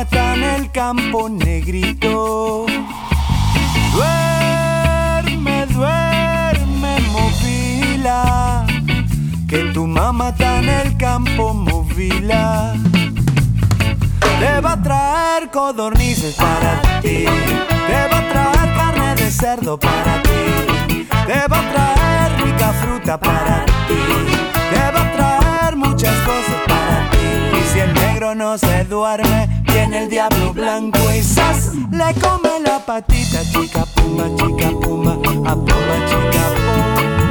en el campo, negrito. Duerme, duerme, movila, que tu mamá está en el campo, movila. Te va a traer codornices para ti, te va a traer carne de cerdo para ti, te va a traer rica fruta para ti, te va a traer muchas cosas para ti. Y si el negro no se duerme, viene el diablo blanco y ¡zas! le come la patita, chica puma, chica puma, a puma, chica puma.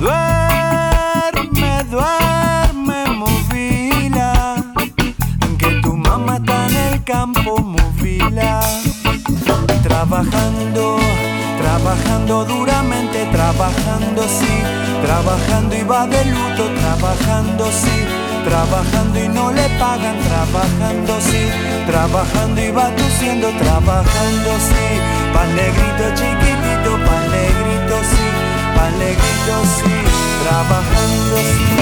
Duerme, duerme, movila, que tu mamá está en el campo, movila. Trabajando, trabajando duramente, trabajando sí, trabajando y va de luto, trabajando sí, trabajando y no le pagan, trabajando sí, trabajando y va tosiendo, trabajando sí, pan negrito chiquitito, pan negrito sí, pan negrito sí, trabajando sí.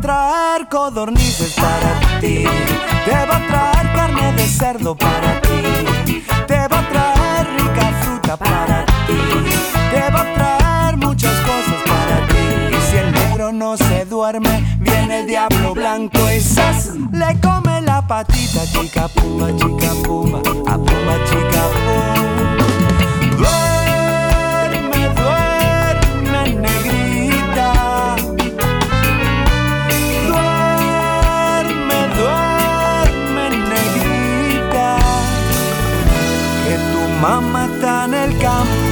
Traer codornices para ti. Te va a traer carne de cerdo para ti. Te va a traer rica fruta para ti. Te va a traer no se duerme, viene el diablo blanco y ¡zas! le come la patita. Chica puma, chica puma, a puma, chica puma. Duerme, duerme, negrita. Duerme, duerme, negrita. Que tu mamá está en el campo.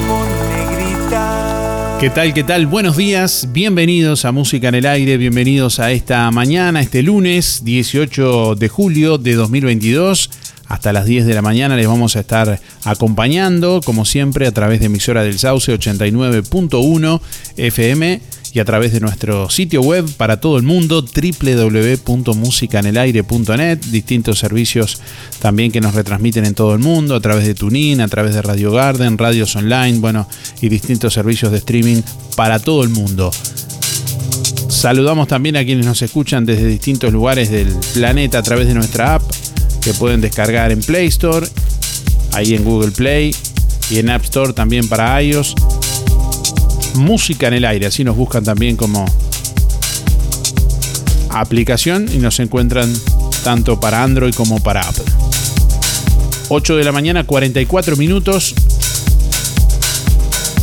¿Qué tal? ¿Qué tal? Buenos días, bienvenidos a Música en el Aire, bienvenidos a esta mañana, este lunes 18 de julio de 2022. Hasta las 10 de la mañana les vamos a estar acompañando, como siempre, a través de emisora del Sauce 89.1 FM y a través de nuestro sitio web para todo el mundo www.musicanelaire.net, distintos servicios también que nos retransmiten en todo el mundo, a través de Tunin, a través de Radio Garden, radios online, bueno, y distintos servicios de streaming para todo el mundo. Saludamos también a quienes nos escuchan desde distintos lugares del planeta a través de nuestra app que pueden descargar en Play Store, ahí en Google Play y en App Store también para iOS. Música en el aire, así nos buscan también como aplicación y nos encuentran tanto para Android como para Apple. 8 de la mañana, 44 minutos.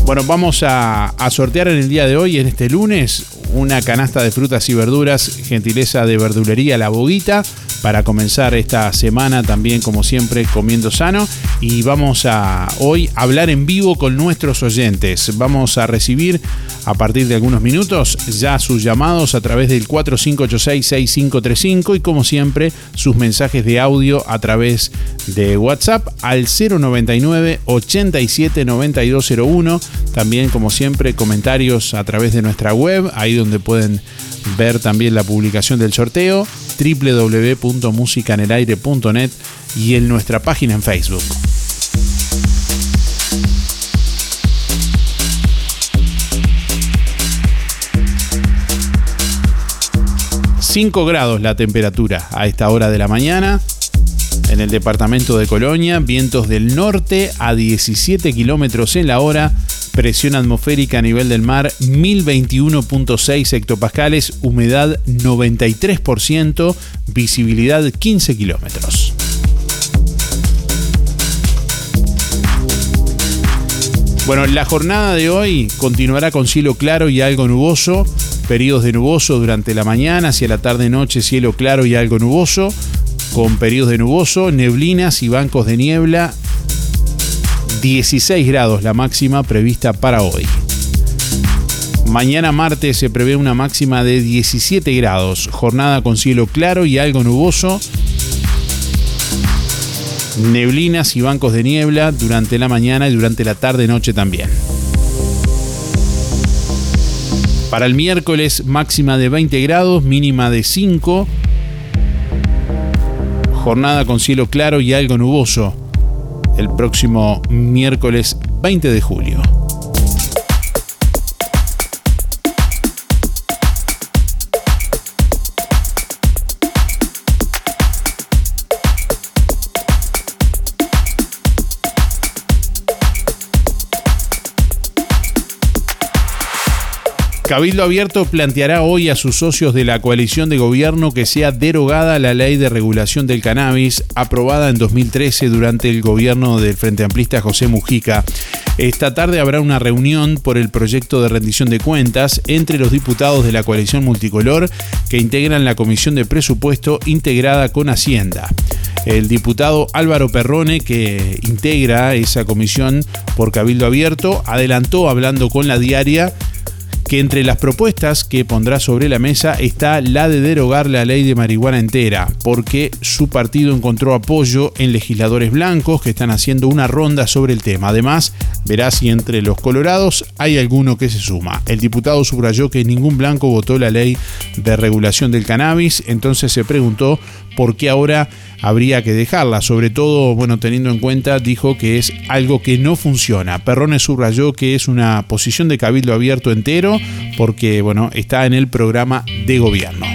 Bueno, vamos a, a sortear en el día de hoy, en este lunes, una canasta de frutas y verduras, gentileza de verdulería La Boguita, para comenzar esta semana también, como siempre, comiendo sano. Y vamos a hoy hablar en vivo con nuestros oyentes. Vamos a recibir a partir de algunos minutos ya sus llamados a través del 4586-6535 y como siempre sus mensajes de audio a través de WhatsApp al 099 87 9201. También como siempre comentarios a través de nuestra web, ahí donde pueden ver también la publicación del sorteo www.musicanelaire.net y en nuestra página en Facebook. 5 grados la temperatura a esta hora de la mañana. En el departamento de Colonia, vientos del norte a 17 kilómetros en la hora, presión atmosférica a nivel del mar 1021.6 hectopascales, humedad 93%, visibilidad 15 kilómetros. Bueno, la jornada de hoy continuará con cielo claro y algo nuboso, periodos de nuboso durante la mañana, hacia la tarde-noche cielo claro y algo nuboso, con periodos de nuboso, neblinas y bancos de niebla, 16 grados la máxima prevista para hoy. Mañana martes se prevé una máxima de 17 grados, jornada con cielo claro y algo nuboso, neblinas y bancos de niebla durante la mañana y durante la tarde-noche también. Para el miércoles máxima de 20 grados, mínima de 5. Jornada con cielo claro y algo nuboso. El próximo miércoles 20 de julio. Cabildo Abierto planteará hoy a sus socios de la coalición de gobierno que sea derogada la ley de regulación del cannabis aprobada en 2013 durante el gobierno del Frente Amplista José Mujica. Esta tarde habrá una reunión por el proyecto de rendición de cuentas entre los diputados de la coalición multicolor que integran la Comisión de Presupuesto integrada con Hacienda. El diputado Álvaro Perrone, que integra esa comisión por Cabildo Abierto, adelantó hablando con la diaria que entre las propuestas que pondrá sobre la mesa está la de derogar la ley de marihuana entera, porque su partido encontró apoyo en legisladores blancos que están haciendo una ronda sobre el tema. Además, verá si entre los colorados hay alguno que se suma. El diputado subrayó que ningún blanco votó la ley de regulación del cannabis, entonces se preguntó por qué ahora habría que dejarla. Sobre todo, bueno, teniendo en cuenta, dijo que es algo que no funciona. Perrones subrayó que es una posición de cabildo abierto entero porque, bueno, está en el programa de gobierno.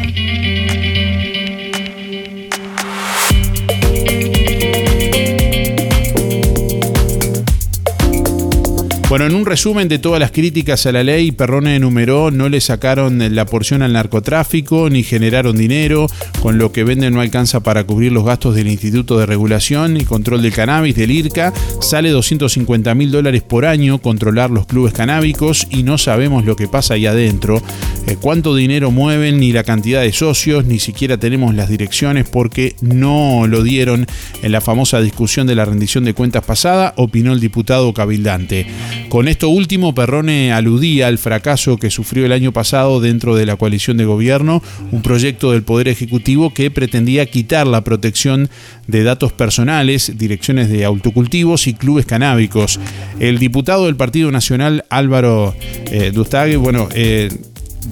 Bueno, en un resumen de todas las críticas a la ley, Perrone enumeró no le sacaron la porción al narcotráfico ni generaron dinero, con lo que venden no alcanza para cubrir los gastos del Instituto de Regulación y Control del Cannabis del IRCA, sale 250 mil dólares por año controlar los clubes canábicos y no sabemos lo que pasa ahí adentro, eh, cuánto dinero mueven, ni la cantidad de socios, ni siquiera tenemos las direcciones porque no lo dieron en la famosa discusión de la rendición de cuentas pasada, opinó el diputado cabildante. Con esto último, Perrone aludía al fracaso que sufrió el año pasado dentro de la coalición de gobierno, un proyecto del Poder Ejecutivo que pretendía quitar la protección de datos personales, direcciones de autocultivos y clubes canábicos. El diputado del Partido Nacional, Álvaro eh, Dustague, bueno, eh,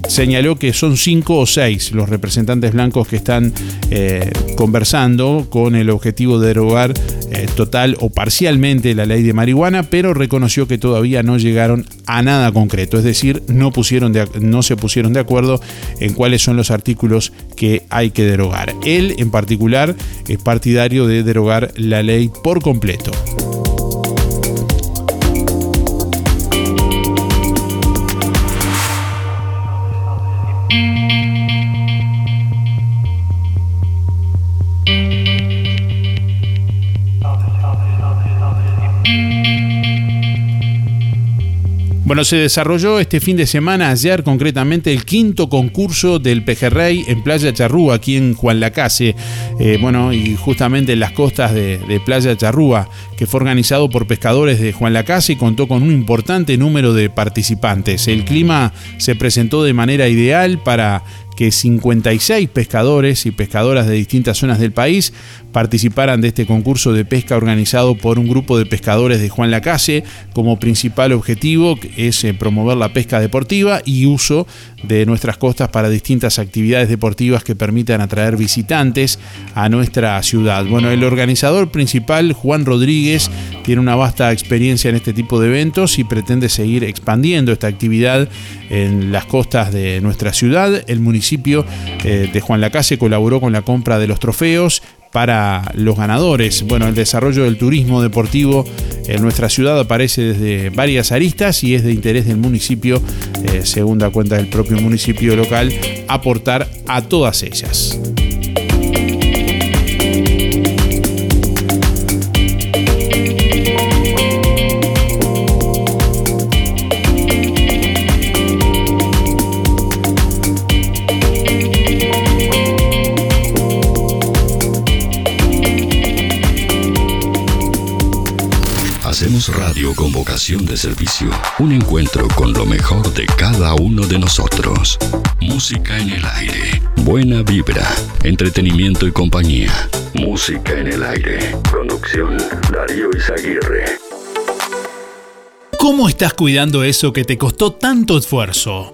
señaló que son cinco o seis los representantes blancos que están eh, conversando con el objetivo de derogar eh, total o parcialmente la ley de marihuana, pero reconoció que todavía no llegaron a nada concreto, es decir, no, pusieron no se pusieron de acuerdo en cuáles son los artículos que hay que derogar. Él en particular es partidario de derogar la ley por completo. Bueno, se desarrolló este fin de semana, ayer concretamente, el quinto concurso del Pejerrey en Playa Charrúa, aquí en Juan Lacase. Eh, bueno, y justamente en las costas de, de, Playa Charrúa, que fue organizado por pescadores de Juan Lacase y contó con un importante número de participantes. El clima se presentó de manera ideal para que 56 pescadores y pescadoras de distintas zonas del país participaran de este concurso de pesca organizado por un grupo de pescadores de Juan Lacase. Como principal objetivo es eh, promover la pesca deportiva y uso de nuestras costas para distintas actividades deportivas que permitan atraer visitantes a nuestra ciudad. Bueno, el organizador principal, Juan Rodríguez, tiene una vasta experiencia en este tipo de eventos y pretende seguir expandiendo esta actividad en las costas de nuestra ciudad. El municipio municipio eh, de Juan Lacase colaboró con la compra de los trofeos para los ganadores. Bueno, el desarrollo del turismo deportivo en nuestra ciudad aparece desde varias aristas y es de interés del municipio, eh, según da cuenta del propio municipio local, aportar a todas ellas. Vocación de servicio. Un encuentro con lo mejor de cada uno de nosotros. Música en el aire. Buena vibra. Entretenimiento y compañía. Música en el aire. Conducción Darío Izaguirre. ¿Cómo estás cuidando eso que te costó tanto esfuerzo?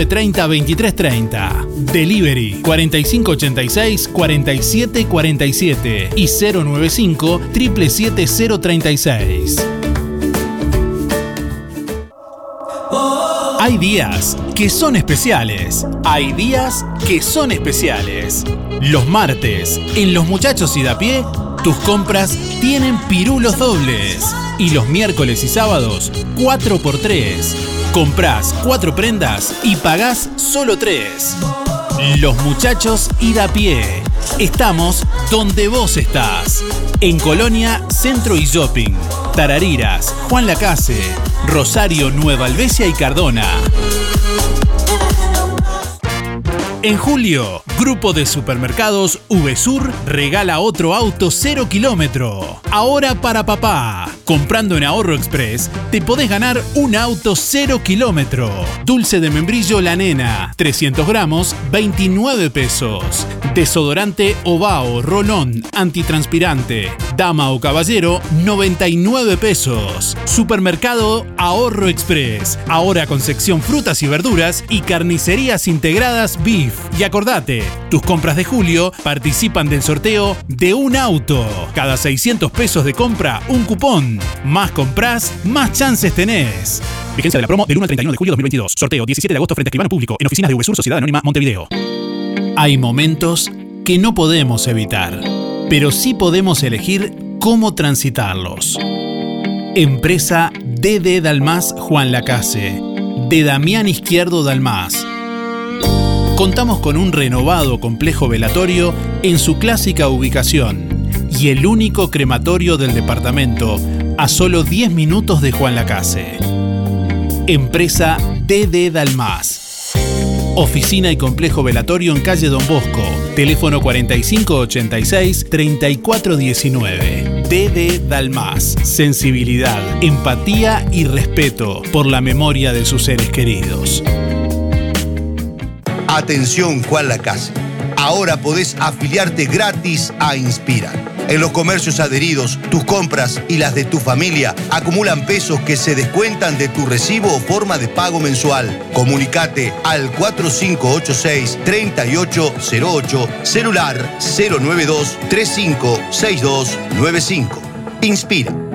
30 23 30. Delivery 4586 47 47 y 095 77036. Hay días que son especiales. Hay días que son especiales. Los martes, en Los Muchachos y da pie, tus compras tienen pirulos dobles. Y los miércoles y sábados, 4x3 Comprás cuatro prendas y pagás solo tres. Los muchachos y a pie. Estamos donde vos estás. En Colonia, Centro y Shopping. Tarariras, Juan Lacase, Rosario, Nueva Albesia y Cardona. En julio, Grupo de Supermercados VSUR regala otro auto 0 kilómetro. Ahora para papá. Comprando en Ahorro Express, te podés ganar un auto 0 kilómetro. Dulce de membrillo La Nena, 300 gramos, 29 pesos. Desodorante Ovao, Rolón, antitranspirante, dama o caballero, 99 pesos. Supermercado Ahorro Express, ahora con sección frutas y verduras y carnicerías integradas BIF. Y acordate, tus compras de julio participan del sorteo de un auto. Cada 600 pesos de compra, un cupón. Más compras, más chances tenés. Vigencia de la promo del 1 al 31 de julio de 2022. Sorteo 17 de agosto frente a escribano público en oficinas de VSUR Sociedad Anónima Montevideo. Hay momentos que no podemos evitar, pero sí podemos elegir cómo transitarlos. Empresa DD Dalmas Juan Lacase. De Damián Izquierdo Dalmas contamos con un renovado complejo velatorio en su clásica ubicación y el único crematorio del departamento a solo 10 minutos de Juan Lacase. Empresa DD Dalmas. Oficina y complejo velatorio en calle Don Bosco. Teléfono 4586-3419. DD Dalmas. Sensibilidad, empatía y respeto por la memoria de sus seres queridos. Atención Juan Lacase. Ahora podés afiliarte gratis a Inspira En los comercios adheridos, tus compras y las de tu familia acumulan pesos que se descuentan de tu recibo o forma de pago mensual. Comunicate al 4586-3808, celular 092 356295. Inspira.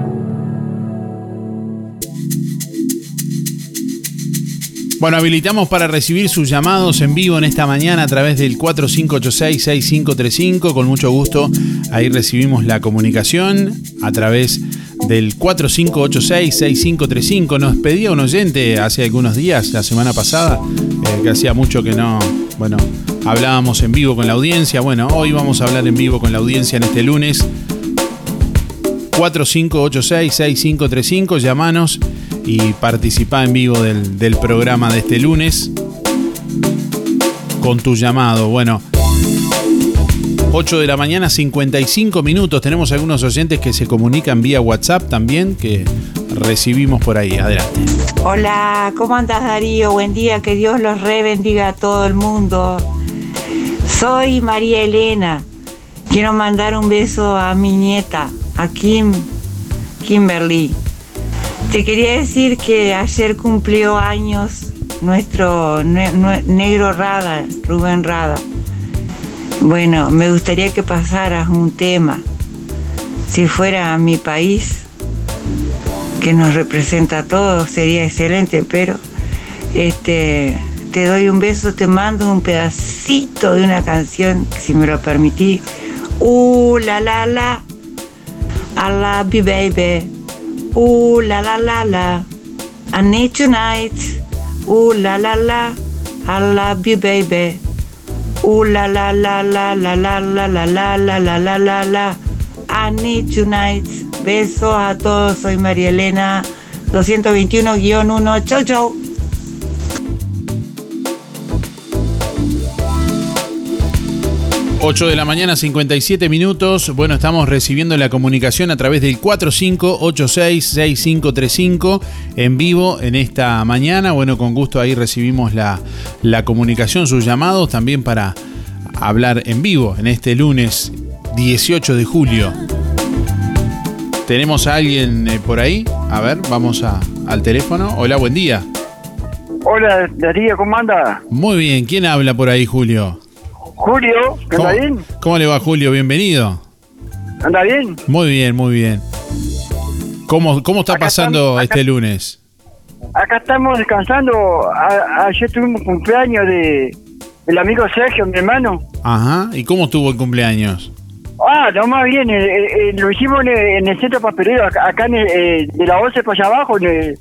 Bueno, habilitamos para recibir sus llamados en vivo en esta mañana a través del 4586-6535. Con mucho gusto ahí recibimos la comunicación a través del 4586-6535. Nos pedía un oyente hace algunos días, la semana pasada, eh, que hacía mucho que no, bueno, hablábamos en vivo con la audiencia. Bueno, hoy vamos a hablar en vivo con la audiencia en este lunes. 4586-6535, llamanos y participa en vivo del, programa de este lunes con tu llamado. Bueno, 8 de la mañana, 55 minutos. Tenemos algunos oyentes que se comunican vía WhatsApp también, que recibimos por ahí. Adelante. Hola, ¿cómo andas Darío? Buen día, que Dios los re bendiga a todo el mundo. Soy María Elena. Quiero mandar un beso a mi nieta, a Kim, Kimberly. Te quería decir que ayer cumplió años nuestro negro Rada, Rubén Rada. Bueno, me gustaría que pasaras un tema. Si fuera mi país, que nos representa a todos, sería excelente, pero este, te doy un beso, te mando un pedacito de una canción, si me lo permitís. Uh, la la la, I love you baby. Ooh la la la la. I need tonight. Ooh la la la. I love you, baby. Ooh la la la la la la la la la la la la la la. I need tonight. Besos a todos. Soy María Elena. 221-1. Chau, chau. 8 de la mañana, 57 minutos. Bueno, estamos recibiendo la comunicación a través del 4586-6535 en vivo en esta mañana. Bueno, con gusto ahí recibimos la, la comunicación, sus llamados también para hablar en vivo en este lunes 18 de julio. ¿Tenemos a alguien eh, por ahí? A ver, vamos a, al teléfono. Hola, buen día. Hola, Darío, ¿cómo anda? Muy bien, ¿quién habla por ahí, Julio? Julio, ¿anda bien? ¿Cómo le va, Julio? Bienvenido. ¿Anda bien? Muy bien, muy bien. ¿Cómo, cómo está pasando este lunes? Acá estamos descansando. ayer tuvimos cumpleaños de el amigo Sergio, mi hermano. Ajá. ¿Y cómo estuvo el cumpleaños? Ah, no más bien. Eh, eh, lo hicimos en el, centro papelero, acá, en eh, de la 11 para allá abajo. En el,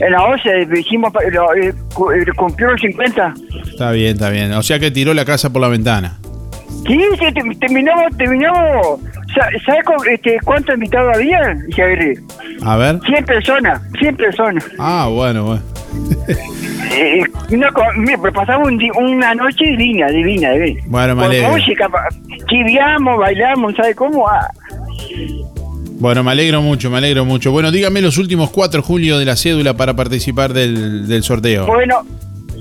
en la OCE hicimos, eh, cumplió los 50. Está bien, está bien. O sea que tiró la casa por la ventana. Sí, sí terminamos, terminamos. ¿Sabes este, cuántos invitados había, A ver. 100 personas, 100 personas. Ah, bueno, bueno. eh, no, pasamos una noche divina, divina, divina. Bueno, me alegro. música, chiviamos, bailamos, ¿sabes cómo? Ah. Bueno, me alegro mucho, me alegro mucho. Bueno, dígame los últimos cuatro, Julio, de la cédula para participar del, sorteo. Bueno,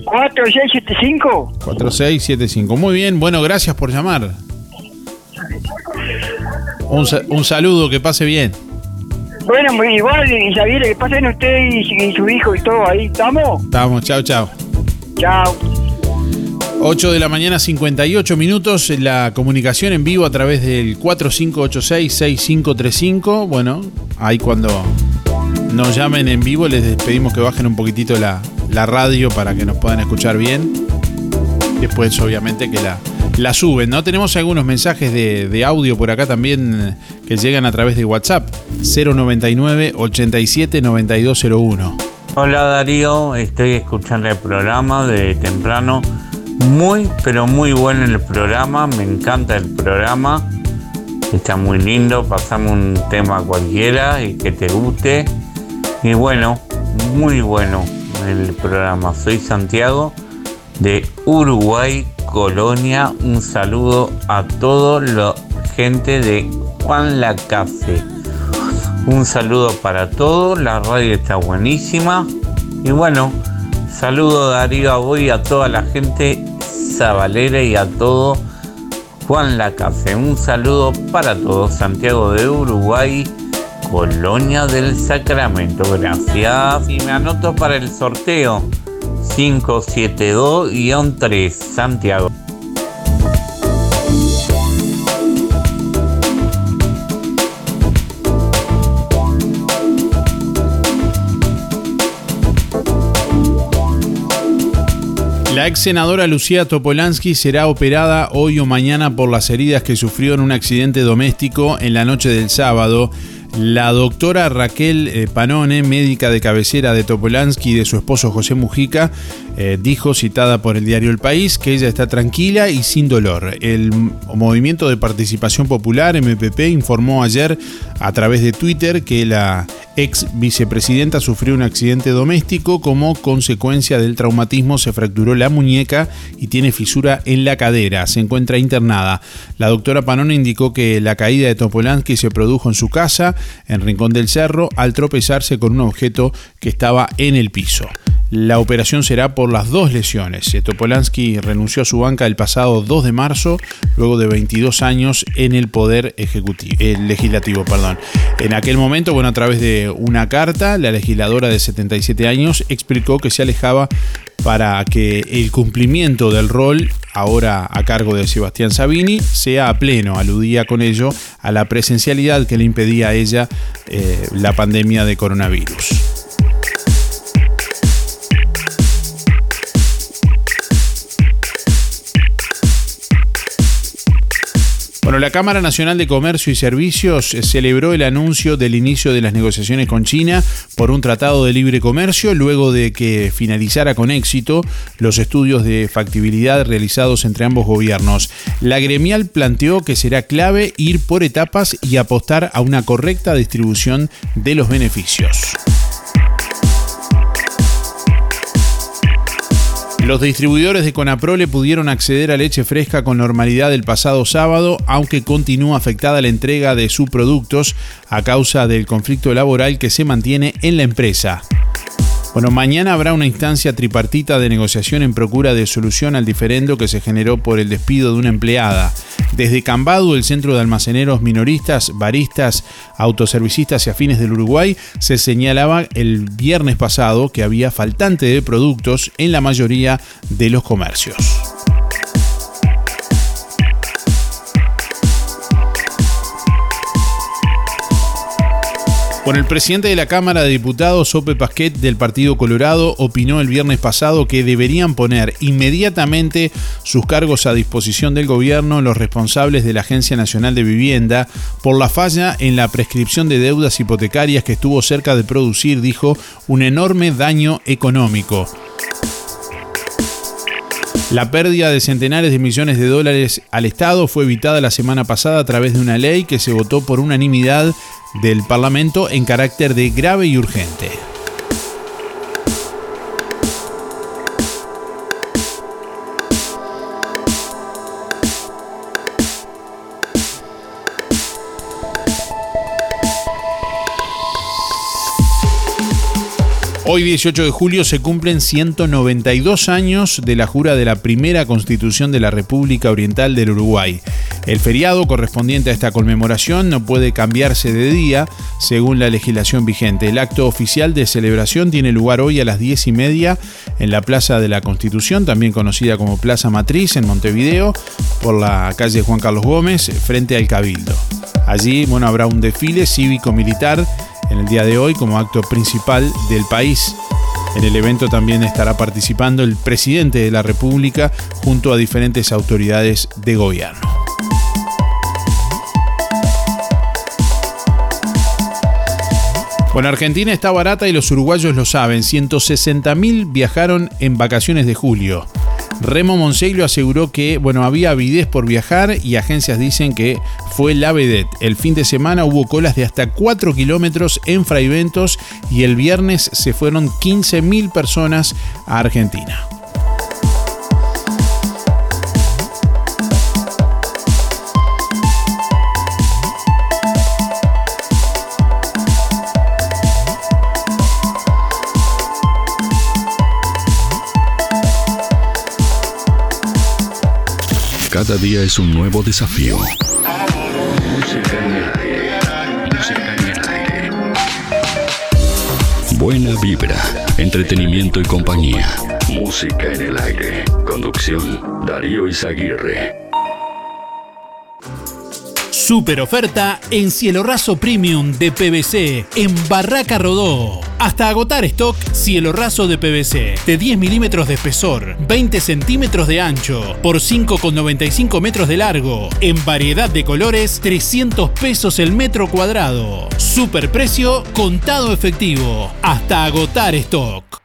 4675. 4675. Muy bien, bueno, gracias por llamar. Un, saludo, que pase bien. Bueno, muy igual, Javier, que pasen usted y, y su hijo y todo ahí. ¿Estamos? Estamos, chao, chao. Chao. 8 de la mañana, 58 minutos. La comunicación en vivo a través del 4586-6535. Bueno, ahí cuando nos llamen en vivo les pedimos que bajen un poquitito la, radio para que nos puedan escuchar bien. Después, obviamente, que la, la suben, ¿no? Tenemos algunos mensajes de, de, audio por acá también que llegan a través de WhatsApp. 099 87 9201. Hola Darío, estoy escuchando el programa de temprano muy, pero muy bueno el programa, me encanta el programa. Está muy lindo, pasamos un tema cualquiera y que te guste. Y bueno, muy bueno el programa. Soy Santiago de Uruguay, Colonia. Un saludo a toda la gente de Juan Lacase. Un saludo para todos, la radio está buenísima. Y bueno, Saludo Darío a vos a toda la gente sabalera y a todo Juan Lacase. Un saludo para todos. Santiago de Uruguay, Colonia del Sacramento. Gracias. Y me anoto para el sorteo 572-3 Santiago. La ex senadora Lucía Topolansky será operada hoy o mañana por las heridas que sufrió en un accidente doméstico en la noche del sábado. La doctora Raquel eh, Panone, médica de cabecera de Topolansky y de su esposo José Mujica, eh, dijo, citada por el diario El País, que ella está tranquila y sin dolor. El Movimiento de Participación Popular, MPP, informó ayer a través de Twitter que la ex vicepresidenta sufrió un accidente doméstico. Como consecuencia del traumatismo se fracturó la muñeca y tiene fisura en la cadera. Se encuentra internada. La doctora Panone indicó que la caída de Topolansky se produjo en su casa, en Rincón del Cerro, al tropezarse con un objeto que estaba en el piso. La operación será por las dos lesiones. Topolansky renunció a su banca el pasado 2 de marzo, luego de 22 años en el poder ejecutivo, legislativo. Perdón. En aquel momento, bueno, a través de una carta, la legisladora de 77 años explicó que se alejaba para que el cumplimiento del rol, ahora a cargo de Sebastián Sabini, sea a pleno. Aludía con ello a la presencialidad que le impedía a ella eh, la pandemia de coronavirus. Bueno, la Cámara Nacional de Comercio y Servicios celebró el anuncio del inicio de las negociaciones con China por un tratado de libre comercio luego de que finalizara con éxito los estudios de factibilidad realizados entre ambos gobiernos. La gremial planteó que será clave ir por etapas y apostar a una correcta distribución de los beneficios. Los distribuidores de Conaprole pudieron acceder a leche fresca con normalidad el pasado sábado, aunque continúa afectada la entrega de sus productos a causa del conflicto laboral que se mantiene en la empresa. Bueno, mañana habrá una instancia tripartita de negociación en procura de solución al diferendo que se generó por el despido de una empleada. Desde Cambadu, el centro de almaceneros minoristas, baristas, autoservicistas y afines del Uruguay, se señalaba el viernes pasado que había faltante de productos en la mayoría de los comercios. Bueno, el presidente de la Cámara de Diputados, Sope Pasquet, del Partido Colorado, opinó el viernes pasado que deberían poner inmediatamente sus cargos a disposición del gobierno los responsables de la Agencia Nacional de Vivienda por la falla en la prescripción de deudas hipotecarias que estuvo cerca de producir, dijo, un enorme daño económico. La pérdida de centenares de millones de dólares al Estado fue evitada la semana pasada a través de una ley que se votó por unanimidad del Parlamento en carácter de grave y urgente. Hoy 18 de julio se cumplen 192 años de la jura de la primera constitución de la República Oriental del Uruguay. El feriado correspondiente a esta conmemoración no puede cambiarse de día según la legislación vigente. El acto oficial de celebración tiene lugar hoy a las 10 y media en la Plaza de la Constitución, también conocida como Plaza Matriz en Montevideo, por la calle Juan Carlos Gómez, frente al Cabildo. Allí bueno, habrá un desfile cívico-militar en el día de hoy como acto principal del país. En el evento también estará participando el presidente de la República junto a diferentes autoridades de gobierno. Bueno, Argentina está barata y los uruguayos lo saben. 160.000 viajaron en vacaciones de julio. Remo Monseglio aseguró que, bueno, había avidez por viajar y agencias dicen que fue la vedette. El fin de semana hubo colas de hasta 4 kilómetros en Fraiventos y el viernes se fueron 15.000 personas a Argentina. Cada día es un nuevo desafío. Música en el aire. Música en el aire. Buena vibra, entretenimiento y compañía. Música en el aire. Conducción, Darío Izaguirre. Super oferta en cielo raso premium de PVC en Barraca Rodó. Hasta agotar stock cielo raso de PVC de 10 milímetros de espesor, 20 centímetros de ancho, por 5,95 metros de largo, en variedad de colores, 300 pesos el metro cuadrado. Super precio, contado efectivo. Hasta agotar stock.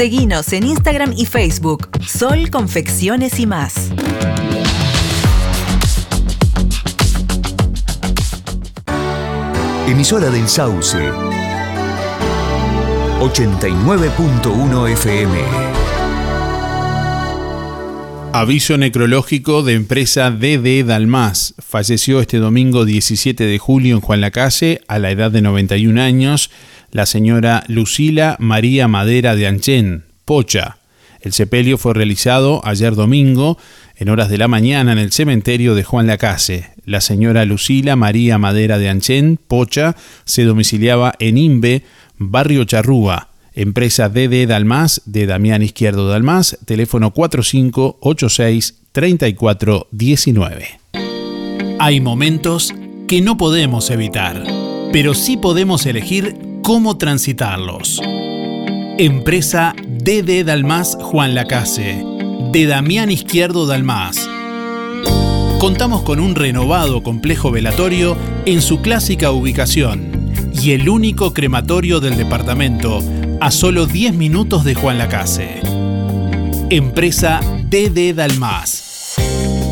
Seguinos en Instagram y Facebook. Sol Confecciones y más. Emisora del Sauce. 89.1 FM. Aviso necrológico de empresa DD Dalmas. Falleció este domingo 17 de julio en Juan Lacase a la edad de 91 años la señora Lucila María Madera de Anchen, Pocha. El sepelio fue realizado ayer domingo en horas de la mañana en el cementerio de Juan Lacase. La señora Lucila María Madera de Anchen, Pocha, se domiciliaba en Imbe, barrio Charrúa. Empresa DD Dalmas de Damián Izquierdo Dalmas, teléfono 4586-3419. Hay momentos que no podemos evitar, pero sí podemos elegir cómo transitarlos. Empresa DD Dalmas Juan Lacase, de Damián Izquierdo Dalmas. Contamos con un renovado complejo velatorio en su clásica ubicación y el único crematorio del departamento a solo 10 minutos de Juan Lacase. Empresa DD Dalmas.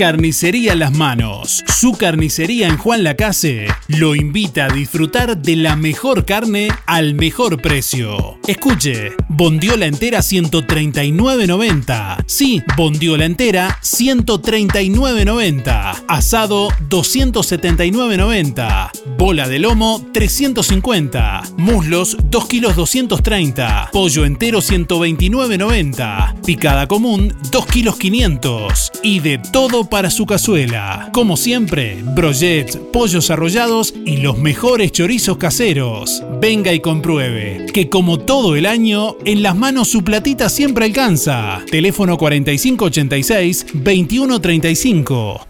Carnicería Las Manos. Su carnicería en Juan Lacase lo invita a disfrutar de la mejor carne al mejor precio. Escuche, bondiola entera 139.90. Sí, bondiola entera 139.90. Asado 279.90. Bola de lomo 350. Muslos 2 kilos 230. Pollo entero 129.90. Picada común 2 kilos 500. Y de todo para su cazuela. Como siempre, brochets, pollos arrollados y los mejores chorizos caseros. Venga y compruebe que como todo el año, en las manos su platita siempre alcanza. Teléfono 4586-2135.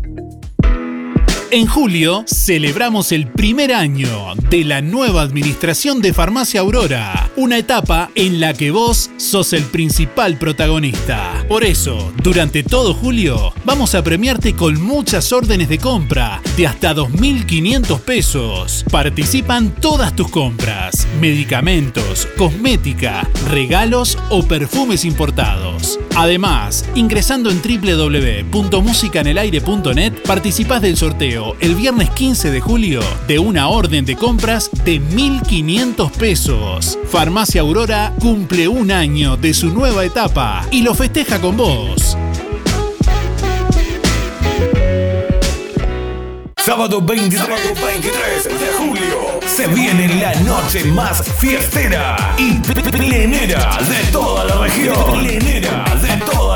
En julio celebramos el primer año de la nueva administración de Farmacia Aurora, una etapa en la que vos sos el principal protagonista. Por eso, durante todo julio, vamos a premiarte con muchas órdenes de compra de hasta 2.500 pesos. Participan todas tus compras, medicamentos, cosmética, regalos o perfumes importados. Además, ingresando en www.musicanelaire.net, participás del sorteo el viernes 15 de julio de una orden de compras de 1.500 pesos. Farmacia Aurora cumple un año de su nueva etapa y lo festeja con vos. Sábado 23, de julio se viene la noche más fiestera y plenera de toda la región. Plenera de toda.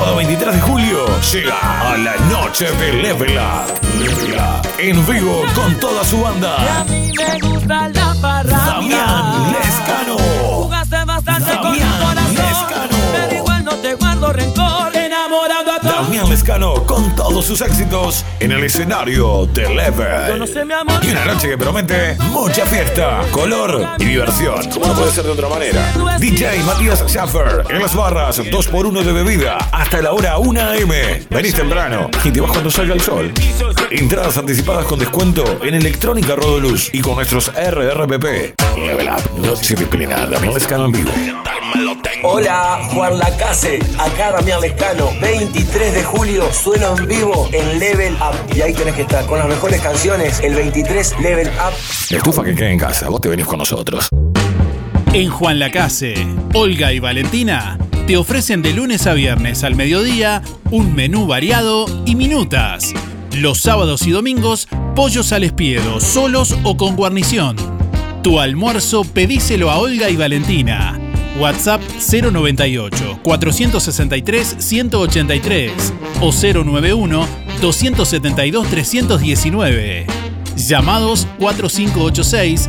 Sábado 23 de julio llega a la noche de Level Up. Level Up. En vivo con toda su banda. Damián Lescano. Jugaste bastante con mi corazón. Lescano. Pero igual no te guardo rencor. A. Damián Lescano con todos sus éxitos en el escenario de Level. Conoce mi amor. Y una noche que promete mucha fiesta, color y diversión. Como no puede ser de otra manera. DJ Matías Schaffer en las barras, 2x1 de bebida hasta la hora 1 am. Venís temprano y te vas cuando salga el sol. Entradas anticipadas con descuento en Electrónica Rodoluz y con nuestros RRPP. Level Up, noche plena, Damián Lescano en vivo. Hola, Juan Lacase, acá Damián Lescano, 23 de julio, sueno en vivo en Level Up. Y ahí tenés que estar con las mejores canciones, el 23 Level Up. Estufa que quede en casa, vos te venís con nosotros. En Juan Lacase, Olga y Valentina te ofrecen de lunes a viernes al mediodía un menú variado y minutas. Los sábados y domingos, pollos al espiedo, solos o con guarnición. Tu almuerzo pedíselo a Olga y Valentina. WhatsApp 098 463 183 o 091 272 319. Llamados 4586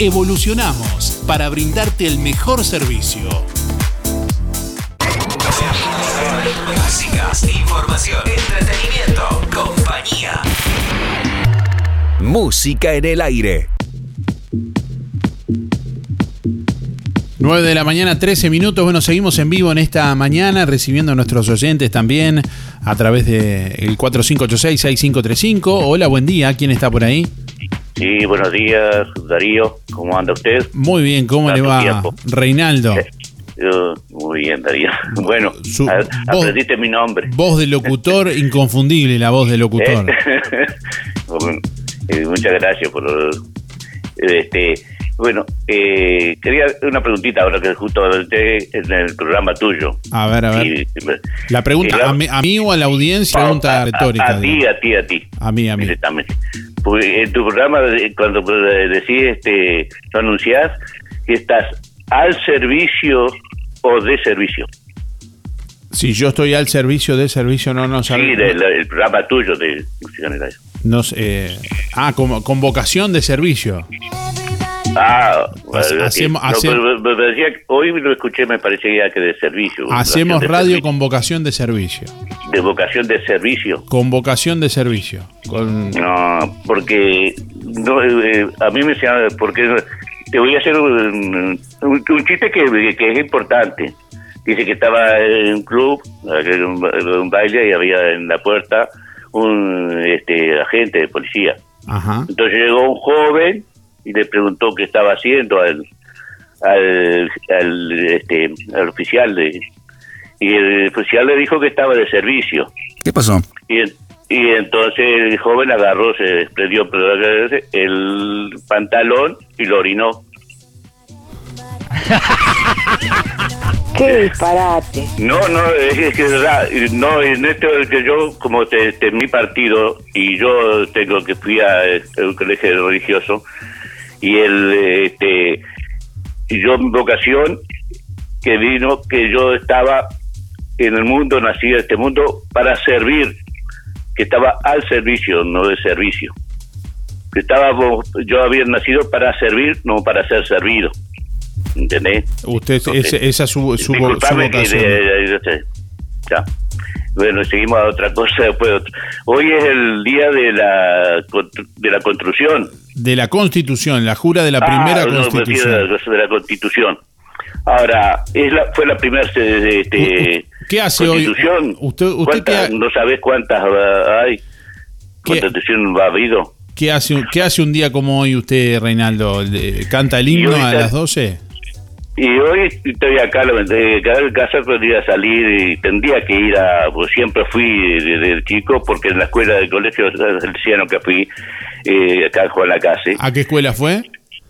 Evolucionamos para brindarte el mejor servicio. Músicas, información, entretenimiento, compañía. Música en el aire. 9 de la mañana, 13 minutos. Bueno, seguimos en vivo en esta mañana, recibiendo a nuestros oyentes también a través del 4586-6535. Hola, buen día. ¿Quién está por ahí? Sí, buenos días, Darío. ¿Cómo anda usted? Muy bien, ¿cómo le va? tiempo. Reinaldo, Yo, muy bien, Darío. Bueno, Su- a- vos- aprendiste mi nombre. voz de locutor inconfundible, la voz de locutor. Eh, eh, muchas gracias por este. Bueno, eh, quería una preguntita ahora que justo en el programa tuyo. A ver, a ver. Y- La pregunta, Quería- ¿a mí, a mí o a la audiencia? Pregunta retórica. A, ti, a ti, a ti. A mí, a mí. Directamente. Porque en tu programa, eh, cuando eh, decís, este, lo anunciás, que estás al servicio o de servicio. Si yo estoy al servicio de servicio, no, no Sí, sabe- del el programa tuyo de música en el aire. no sé, eh, ah, como convocación de servicio. Ah, hacemos- no, hacemos- pero- pero decía que hoy lo escuché, me parecía que de servicio. Hacemos vocación de radio servicio. con vocación de servicio. De vocación de servicio. Convocación de servicio. Con, No, porque no, eh, a mí me decían, porque te voy a hacer un, un- un chiste que, que es importante. Dice que estaba en un club, en un, en un baile, y había en la puerta un este, agente de policía. Ajá. Entonces llegó un joven y le preguntó qué estaba haciendo al, al, al, este, al oficial de, y el oficial le dijo que estaba de servicio. ¿Qué pasó? Y, y entonces el joven agarró, se desprendió el pantalón y lo orinó. Qué disparate. No, no, es, es que es verdad. No, en esto es que yo, como te, te- mi partido, y yo tengo que fui a, eh, un colegio religioso, y el, este, mi vocación, que vino, que yo estaba en el mundo, nací en este mundo, para servir, que estaba al servicio, no de servicio. Que estaba, yo había nacido para servir, no para ser servido. ¿Entendés? Usted, es- esa es su, su, que vocación. de- ya. Bueno, seguimos a otra cosa después. Hoy es el día de la de la construcción. De la Constitución, la jura de la Ah, primera no, me Constitución. a la de la Constitución. Ahora, es la, fue la primera este, ¿Qué hace hoy? Constitución. Usted, usted qué, ha- ¿No sabes cuántas ah, hay? ¿Qué? Constitución ha habido? qué hace, un- qué hace un día como hoy usted, Reinaldo? ¿Le- ¿Canta el himno hoy a las 12? Y hoy estoy acá, lo- vez casa podría salir y tendría que ir a, pues siempre fui desde chico, porque en la escuela del colegio salesiano que fui, eh, acá en Juan Lacase, ¿A qué escuela fue?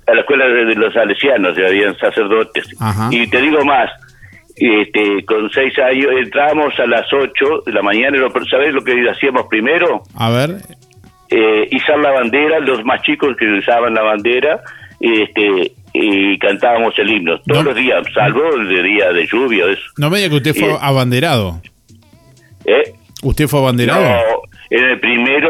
a la escuela de, de los salesianos, ya habían sacerdotes. Ajá. Y te digo más, este, con seis años entrábamos a las ocho de la mañana, ¿sabés lo que hacíamos primero? A ver, eh, izar la bandera, los más chicos que usaban la bandera, este, y cantábamos el himno todos los días, salvo el de día de lluvia, eso. no me diga que usted fue Eh. abanderado. ¿Eh? ¿Usted fue abanderado? No, en el primero,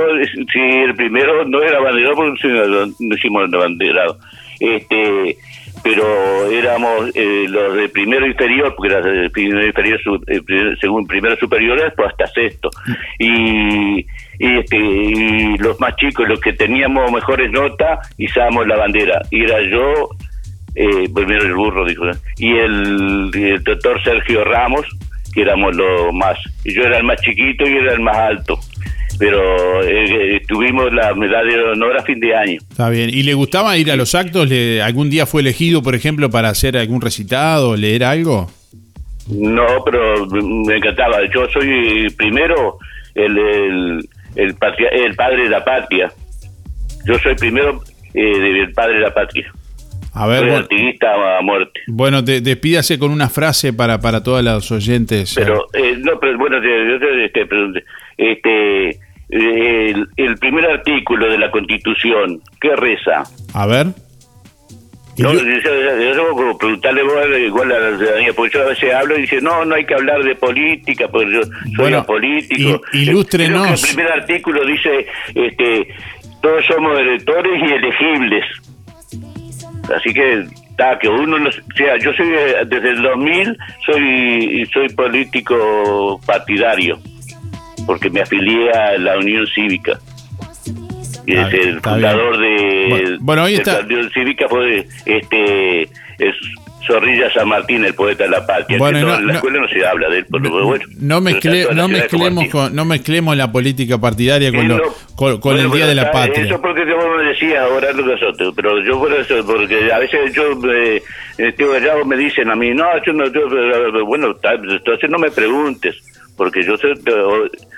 sí, el primero no era banderado porque no, hicimos el banderado. Este, pero éramos eh, los de primero inferior, porque era de primero inferior, su- eh, primer- según primero superior, después hasta sexto. Y, y, este, y los más chicos, los que teníamos mejores notas, izábamos la bandera. Y era yo, eh, primero el burro, dijo, ¿no? y el, doctor Sergio Ramos, que éramos los más. y Yo era el más chiquito y era el más alto. Pero eh, eh, tuvimos la medalla de honor a fin de año. Está bien. ¿Y le gustaba ir a los actos? ¿Le- ¿Algún día fue elegido, por ejemplo, para hacer algún recitado, leer algo? No, pero me encantaba. Yo soy primero el, el, el, patria- el padre de la patria. Yo soy primero eh, el padre de la patria. A ver, soy bueno, antiguista a muerte. bueno, de- despídase con una frase para, para todos los oyentes. Pero, eh, no, pero bueno, te- yo te- este, pero, este, eh, el, el primer artículo de la Constitución, ¿qué reza? A ver. No, yo, yo- yo preguntarle vos, igual a la ciudadanía, porque yo a veces hablo y dice, no, no hay que hablar de política, porque yo soy Bueno, apolítico. i- ilústrenos. Que el primer artículo dice, este, todos somos electores y elegibles. Así que, está, que uno, no, o sea, yo soy, eh, desde el 2000, soy, soy político partidario, porque me afilié a la Unión Cívica. Y Está- desde el fundador bien. de, Bueno, bueno, ahí de está. la Unión Cívica fue este es Zorrilla San Martín, el poeta de la patria. Bueno, no- en la no- escuela no se habla de él, pero bueno. No, mezcle- no, mezclemos con, no mezclemos la política partidaria con, lo- no. con, con Bueno, el Día de la está- Patria. Eso porque vos me decías ahora lo que nosotros, pero yo por eso, porque a veces yo, eh, tío Gallego me dicen a mí, no, yo no, yo, bueno, entonces no me preguntes, porque yo soy,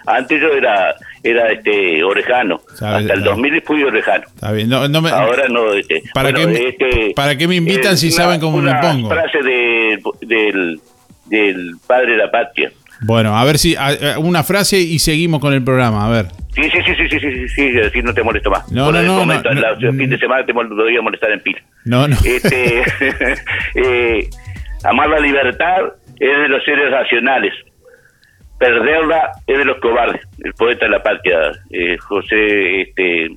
antes yo era, era este, orejano, Sabe- hasta el 2000 fui orejano. Está bien. No, no me- Ahora no, este, ¿Para bueno, qué me- este, para qué me invitan eh, si una- saben cómo me pongo? frase de- del, del padre de la patria. Bueno, a ver si a- una frase y seguimos con el programa. A ver. Sí, sí, sí, sí, sí, sí, sí, sí, no te molesto más. No, Por no, el no, momento, no, la- no, fin de semana te voy a molestar en pila. No, no. Este, eh, amar la libertad es de los seres racionales. Perderla es de los cobardes. El poeta de la patria, eh, José este,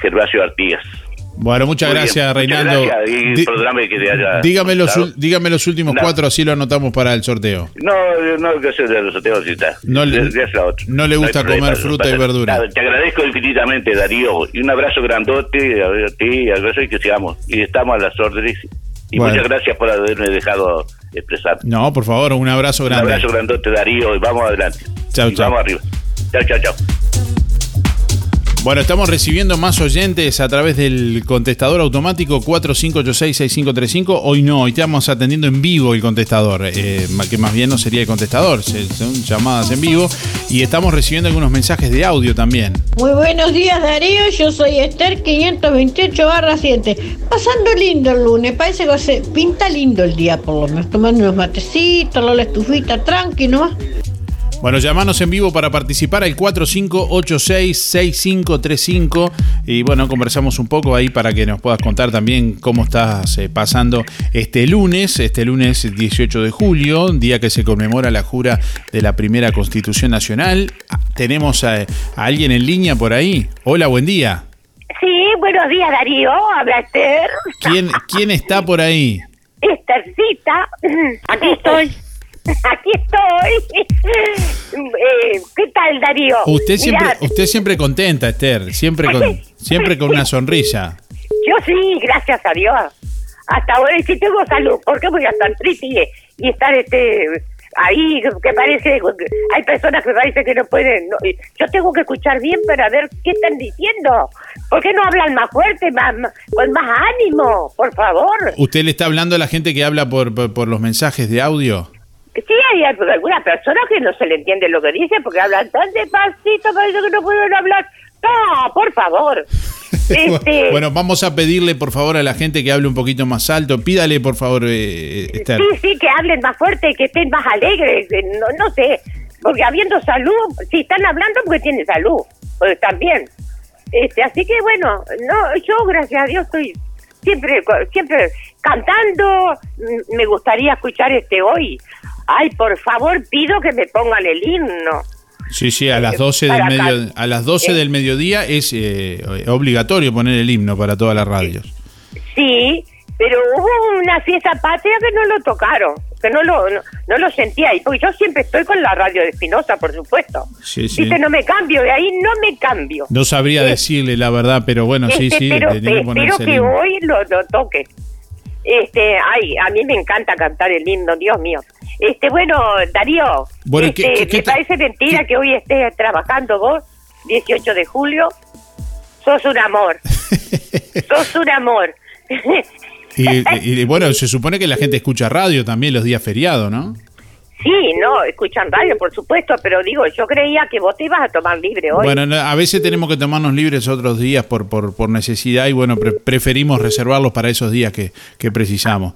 Gervasio Artigas. Bueno, muchas Muy bien, gracias, muchas Reinaldo. gracias, Di- perdóname que te haya dígame, los, dígame los últimos No. cuatro, así lo anotamos para el sorteo. No, no, sea de los sorteos y tal. No le- no le gusta problema, comer no fruta y verdura. nada. Te agradezco infinitamente, Darío. Y un abrazo grandote a ti, al resto y que sigamos. Y estamos a las órdenes. Y Bueno. muchas gracias por haberme dejado expresar. No, por favor, un abrazo Un grande. abrazo grandote, Darío, y vamos adelante. Chau, Y chau. Vamos arriba. Chao, chao, chao. Bueno, estamos recibiendo más oyentes a través del contestador automático 4586-6535. Hoy no, hoy estamos atendiendo en vivo el contestador, eh, que más bien no sería el contestador, son llamadas en vivo. Y estamos recibiendo algunos mensajes de audio también. Muy buenos días Darío, yo soy Esther 528 barra 7. Pasando lindo el lunes, parece que se pinta lindo el día por lo menos, tomando unos matecitos, la estufita, tranqui nomás. Bueno, llamanos en vivo para participar al 4586-6535 y bueno, conversamos un poco ahí para que nos puedas contar también cómo estás eh, pasando este lunes, este lunes 18 de julio, día que se conmemora la jura de la primera Constitución Nacional. Tenemos a, a alguien en línea por ahí. Hola, buen día. Sí, buenos días Darío, habla Esther. ¿Quién, quién está por ahí? Esthercita, aquí estoy. Aquí estoy. Eh, ¿Qué tal, Darío? Usted siempre, Mirá, usted siempre contenta, Esther, siempre con, siempre con una sonrisa. Yo sí, gracias a Dios. Hasta ahora sí tengo salud. ¿Por qué voy a estar triste y, y estar este ahí que parece hay personas que parece que no pueden no, yo tengo que escuchar bien para ver qué están diciendo ¿por qué no hablan más fuerte más, más- con más ánimo por favor ¿Usted le está hablando a la gente que habla por, por, por los mensajes de audio? Sí, hay alguna persona que no se le entiende lo que dice porque hablan tan despacito, parece que no pueden hablar. No, por favor. Este, Bueno, vamos a pedirle por favor a la gente que hable un poquito más alto. Pídale por favor, eh, Esther. sí, sí, que hablen más fuerte, que estén más alegres, eh, no, no sé, porque habiendo salud, si están hablando porque tienen salud, pues también. Este, así que bueno, no, yo gracias a Dios estoy siempre, siempre cantando. Me gustaría escuchar este hoy. Ay, por favor, pido que me pongan el himno. Sí, sí, a las 12 del medio, a las 12 Eh. del mediodía es eh, obligatorio poner el himno para todas las radios. Sí, pero hubo una fiesta patria que no lo tocaron, que no lo, no, no lo sentía ahí, porque yo siempre estoy con la radio de Espinosa, por supuesto. Sí, sí. Dice, no me cambio, de ahí no me cambio. No sabría decirle la verdad, pero bueno, sí, Este, sí, pero tenía que espero que hoy lo, lo toque. Este, ay, a mí me encanta cantar el himno, Dios mío. Este, bueno, Darío, Bueno, este, ¿qué- me parece mentira que hoy estés trabajando vos, 18 de julio. Sos un amor. Sos un amor. Y, y- y, bueno, se supone que la gente escucha radio también los días feriados, ¿no? Sí, no, escuchan radio, por supuesto, pero digo, yo creía que vos te ibas a tomar libre hoy. Bueno, no, a veces tenemos que tomarnos libres otros días por, por, por necesidad y bueno, pre- preferimos reservarlos para esos días que, que precisamos.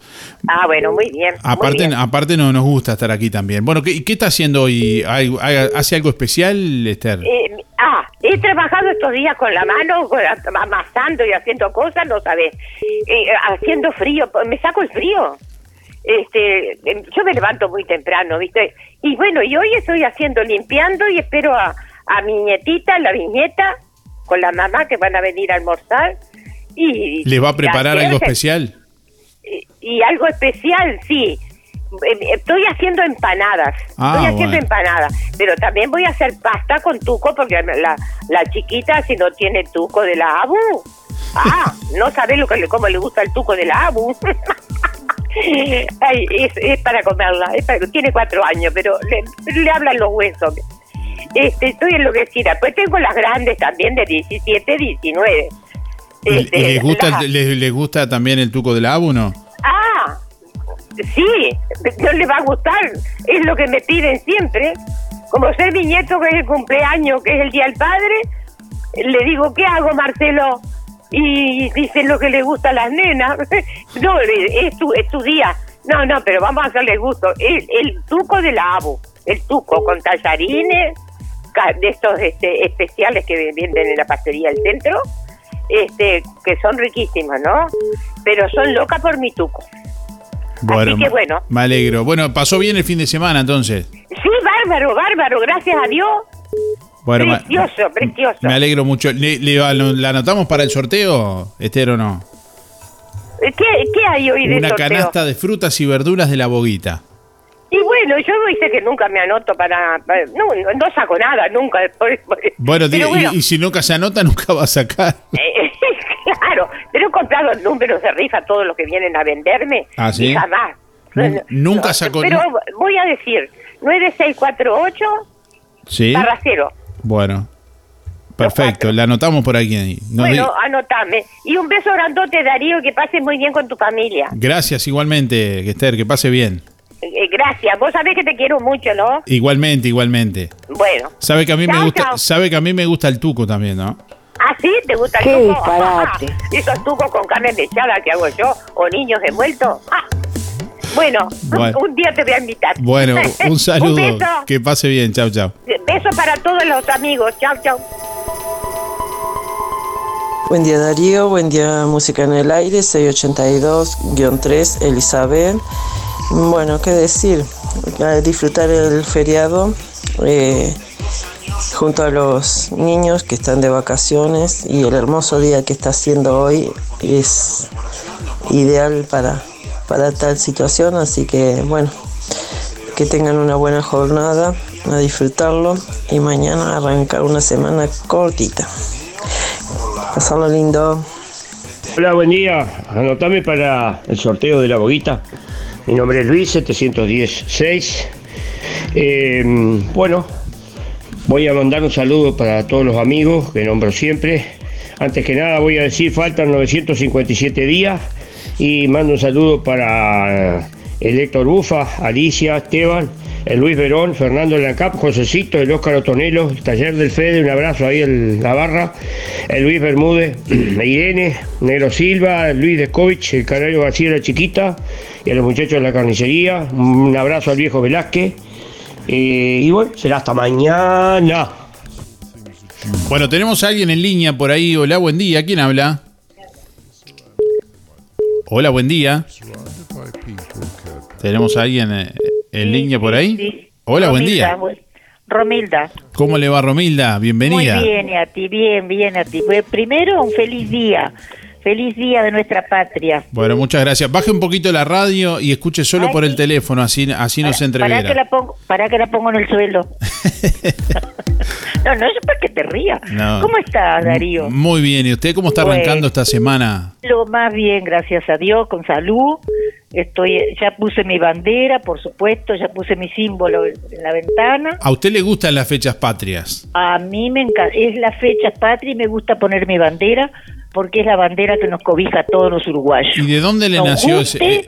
Ah, bueno, muy bien. muy Aparte, bien. aparte no nos gusta estar aquí también. Bueno, ¿qué, qué está haciendo hoy? ¿Hay- hay- ¿Hace algo especial, Esther? Eh, ah, he trabajado estos días con la mano, amasando y haciendo cosas, no sabes. Eh, haciendo frío, me saco el frío. Este, em, yo me levanto muy temprano, ¿viste? Y bueno, y hoy estoy haciendo, limpiando y espero a, a mi nietita, la viñeta, con la mamá que van a venir a almorzar. Y, ¿Le va a preparar algo especial? y algo especial, sí. Eh, Estoy haciendo empanadas. Ah, Estoy haciendo bueno. empanadas. Pero también voy a hacer pasta con tuco porque la, la chiquita, si no tiene tuco de la abu. Ah, no sabe lo que le, cómo le gusta el tuco de la abu. Ay, es, es para comerla. es para- tiene cuatro años, pero le, le hablan los huesos. Este, estoy enloquecida. Pues tengo las grandes también de 17, 19. ¿Y- ¿Y Este, les gusta, les, les también el tuco del abu, no? Ah, sí, no le va a gustar. Es lo que me piden siempre. Como ser mi nieto, que es el cumpleaños, que es el Día del Padre, le digo, ¿qué hago, Marcelo? Y dicen lo que le gusta a las nenas. No, es tu, es tu día. No, no, pero vamos a hacerle gusto. El, el tuco de la abu, el tuco con tallarines, de estos este, especiales que venden en la pastelería del centro, este, que son riquísimos, ¿no? Pero son locas por mi tuco. Bueno, que bueno. me alegro. Bueno, pasó bien el fin de semana entonces. Sí, bárbaro, bárbaro, gracias a Dios. Bueno, precioso, precioso. me alegro mucho. ¿Le, le- ¿La anotamos para el sorteo, Esther, o no? ¿Qué, qué hay hoy de Una sorteo? canasta de frutas y verduras de la boguita. Y bueno, yo dice que nunca me anoto para... para- no, no, no saco nada, nunca. por- por- Bueno, y- bueno, Y, si nunca se anota, nunca va a sacar. eh, claro, pero he comprado números de rifa todos los que vienen a venderme. ¿Ah, sí? Y jamás. Nu- nunca sacó- Pero voy a decir, 9648 Sí. barra cero. Bueno. Perfecto, la anotamos por aquí. Nos bueno, anotame. Y un beso grandote, Darío, que pases muy bien con tu familia. Gracias igualmente, Esther, que pase bien. Eh, gracias. Vos sabés que te quiero mucho, ¿no? Igualmente, igualmente. Bueno. Sabe que a mí me gusta, chao. sabe que a mí me gusta el tuco también, ¿no? ¿Ah, sí? ¿Te gusta el Qué tuco? disparate. Ah, ¿Esos tucos con carne mechada que hago yo? ¿O niños envueltos? Ah. Bueno, un- Bueno. Un, día te voy a invitar. Bueno, un saludo. un beso. que pase bien. Chao, chao. Beso para todos los amigos. Chao, chao. Buen día Darío, buen día Música en el Aire, 682-3, Elizabeth. Bueno, qué decir, A disfrutar el feriado eh, junto a los niños que están de vacaciones y el hermoso día que está haciendo hoy es ideal para, para tal situación, así que bueno, que tengan una buena jornada, a disfrutarlo y mañana arrancar una semana cortita. Pasarlo lindo. Hola, buen día. Anotame para el sorteo de la boguita. Mi nombre es Luis, 716. Eh, bueno, voy a mandar un saludo para todos los amigos que nombro siempre. Antes que nada voy a decir, faltan 957 días y mando un saludo para eh, el Héctor Bufa, Alicia, Esteban, Luis Verón, Fernando Lancap, Josecito, el Óscar Otonelo, el Taller del Fede, un abrazo ahí en la barra, el Luis Bermúdez, Irene, Negro Silva, Luis Descovich, el Canario García la Chiquita y a los muchachos de la carnicería, un abrazo al viejo Velázquez. Eh, y bueno, será hasta mañana. Bueno, tenemos a alguien en línea por ahí. Hola, buen día. ¿Quién habla? Hola, buen día. Tenemos a alguien eh, en línea por ahí. Hola, buen día. Romilda. ¿Cómo le va, Romilda? Bienvenida. Muy bien, y a ti, bien, bien a ti. Pues, primero, un feliz día. Feliz día de nuestra patria. Bueno, muchas gracias. Baje un poquito la radio y escuche solo Ay, por el teléfono, así, así no se Para que, la pongo, para que la pongo en el suelo. no, no es para que te rías. No. ¿Cómo estás, Darío? Muy bien. ¿Y usted cómo está arrancando esta semana? Lo más bien, gracias a Dios, con salud. Estoy, ya puse mi bandera, por supuesto, ya puse mi símbolo en la ventana. ¿A usted le gustan las fechas patrias? A mí me encanta, es la fecha patria y me gusta poner mi bandera porque es la bandera que nos cobija a todos los uruguayos. ¿Y de dónde le Nos nació ese, eh,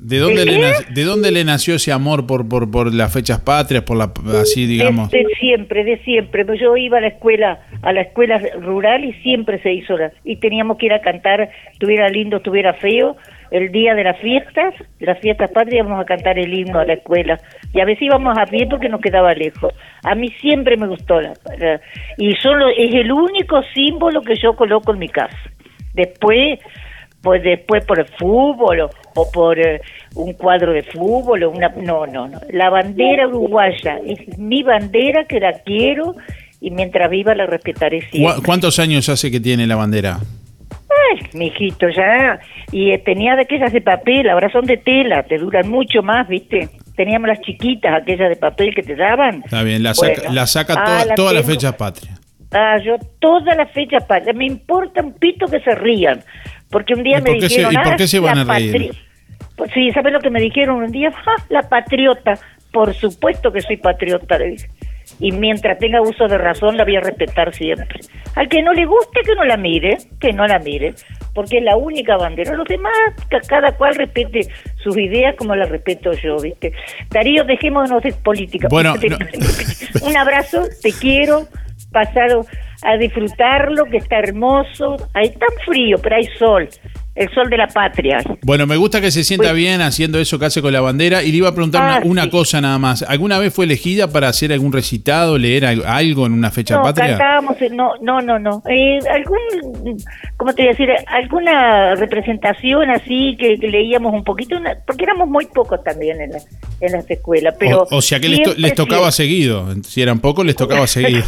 de dónde ¿De le nac- de dónde le nació ese amor por, por, por las fechas patrias, por la así digamos? De, de siempre, de siempre. Yo iba a la escuela, a la escuela rural y siempre se hizo la, y teníamos que ir a cantar, estuviera lindo, estuviera feo, el día de las fiestas, de las fiestas patrias íbamos a cantar el himno a la escuela y a veces íbamos a pie porque nos quedaba lejos. A mí siempre me gustó la, la- y solo es el único símbolo que yo coloco en mi casa. Después pues después por el fútbol o, o por eh, un cuadro de fútbol o una no no no la bandera uruguaya es mi bandera que la quiero y mientras viva la respetaré ¿Cu- siempre ¿Cuántos años hace que tiene la bandera? Ay, mijito ya y eh, tenía de aquellas de papel ahora son de tela te duran mucho más viste teníamos las chiquitas aquellas de papel que te daban Está bien, la saca, Bueno. la saca Ah, toda- la todas las fechas patrias. Ah, yo todas las fechas patrias. Me importa un pito que se rían. Porque un día ¿Y me qué se- dijeron. y por "Ah, qué se van la a reír?" Pues sí, ¿sabes lo que me dijeron un día? "Ah, la patriota. Por supuesto que soy patriota, le dije. Y mientras tenga uso de razón, la voy a respetar siempre. Al que no le guste, que no la mire, que no la mire, porque es la única bandera. Los demás, cada cual respete sus ideas como las respeto yo, ¿viste? Darío, dejémonos de política. Bueno, Te- Un abrazo, te quiero, pasado a disfrutarlo, que está hermoso. Hay tan frío, pero hay sol, el sol de la patria. Bueno, me gusta que se sienta bien haciendo eso que hace con la bandera. Y le iba a preguntar Ah, una, una sí. cosa nada más. ¿Alguna vez fue elegida para hacer algún recitado, leer al- algo en una fecha No, patria? cantábamos, no, no, no, no. Eh, algún, ¿cómo te voy a decir? Alguna representación así que, que leíamos un poquito, una- porque éramos muy pocos también en, la- en las escuelas. Pero o, o sea que les, to- les tocaba seguido. Si eran pocos, les tocaba seguido.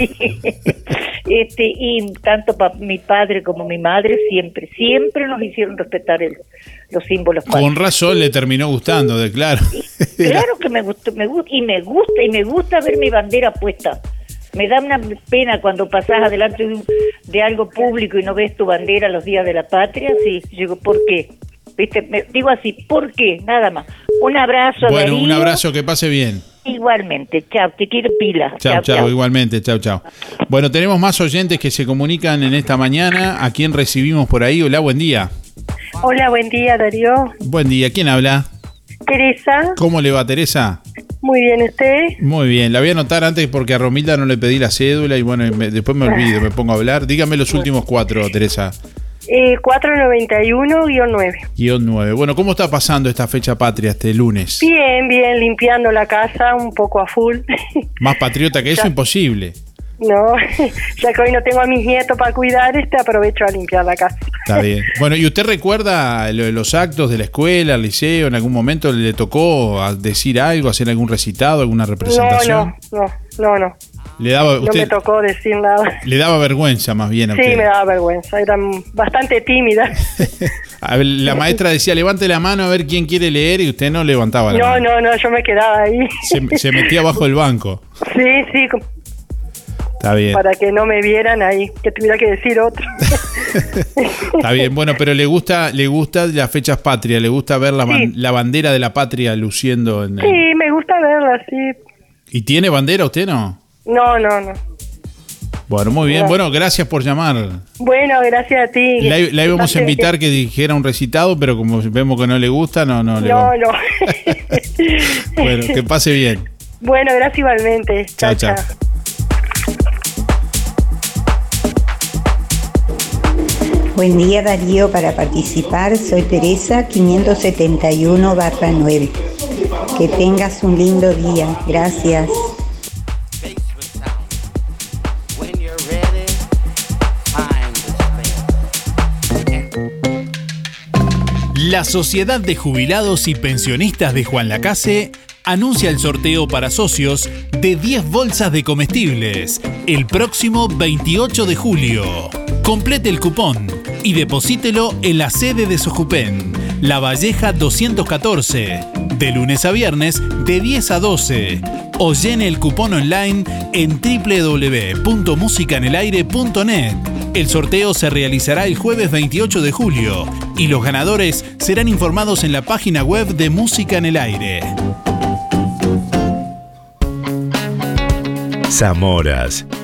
Este, y tanto pa- mi padre como mi madre siempre, siempre nos hicieron respetar el- los símbolos Con razón le terminó gustando, de claro. Claro que me gustó, me gusta, y me gusta, y me gusta ver mi bandera puesta. Me da una pena cuando pasás adelante de, un- de algo público y no ves tu bandera los días de la patria, sí, digo, ¿por qué? ¿Viste? Me- digo así, ¿por qué? Nada más. Un abrazo, Bueno, un abrazo, que pase bien. Igualmente, chao, te quiero pila. Chao, chao, igualmente, chao, chao. Bueno, tenemos más oyentes que se comunican en esta mañana. ¿A quién recibimos por ahí? Hola, buen día. Hola, buen día, Darío. Buen día, ¿quién habla? Teresa. ¿Cómo le va, Teresa? Muy bien, ¿usted? Muy bien, la voy a anotar antes porque a Romilda no le pedí la cédula y bueno, me- después me olvido, me pongo a hablar. Dígame los últimos cuatro, Teresa. Eh, 491-9. Guión 9. Bueno, ¿cómo está pasando esta fecha patria este lunes? Bien, bien, limpiando la casa un poco a full. Más patriota que eso, imposible. No, ya que hoy no tengo a mis nietos para cuidar, este aprovecho a limpiar la casa. Está bien. Bueno, ¿y usted recuerda los actos de la escuela, el liceo? ¿En algún momento le tocó decir algo, hacer algún recitado, alguna No, representación? no, no, no, no. Le daba No me tocó decir nada. le daba vergüenza más bien a Sí, usted. me daba vergüenza, era bastante tímida. Ver, la maestra decía, levante la mano a ver quién quiere leer y usted no levantaba la No, mano. no, no, yo me quedaba ahí. Se, se metía bajo el banco. Sí, sí, Está bien. para que no me vieran ahí, que tuviera que decir otro. Está bien, bueno, pero le gusta, le gusta las fechas patrias, le gusta ver la, la bandera de la patria luciendo en el- Sí, me gusta verla, sí. ¿Y tiene bandera usted no? No, no, no. Bueno, muy bien. No. Bueno, gracias por llamar. Bueno, gracias a ti. La, la íbamos a invitar que dijera un recitado, pero como vemos que no le gusta, no, no le No, no. Bueno, que pase bien. bueno, gracias igualmente. Chao, Chao, Buen día Darío, para participar soy Teresa 571 barra 9. Que tengas un lindo día, gracias. La Sociedad de Jubilados y Pensionistas de Juan Lacase anuncia el sorteo para socios de 10 bolsas de comestibles el próximo 28 de julio. Complete el cupón y deposítelo en la sede de Sojupen, La Valleja 214, de lunes a viernes de 10 a 12. O llene el cupón online en www.musicanelaire.net. El sorteo se realizará el jueves 28 de julio y los ganadores serán informados en la página web de Música en el Aire. Zamoras,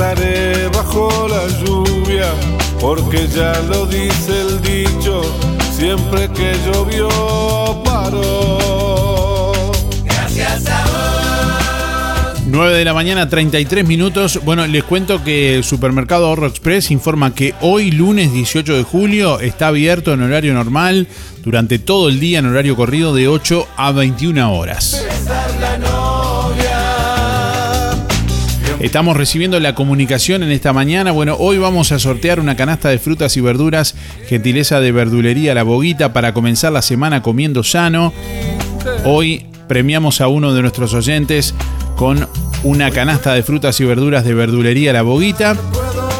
Cantaré bajo la lluvia, porque ya lo dice el dicho, siempre que llovió paró. Gracias a vos. 9 de la mañana, 33 minutos. Bueno, les cuento que el supermercado Ahorro Express informa que hoy, lunes 18 de julio, está abierto en horario normal durante todo el día en horario corrido de 8 a 21 horas. Estamos recibiendo la comunicación en esta mañana. Bueno, hoy vamos a sortear una canasta de frutas y verduras, gentileza de verdulería La Boguita, para comenzar la semana comiendo sano. Hoy premiamos a uno de nuestros oyentes con una canasta de frutas y verduras de verdulería La Boguita.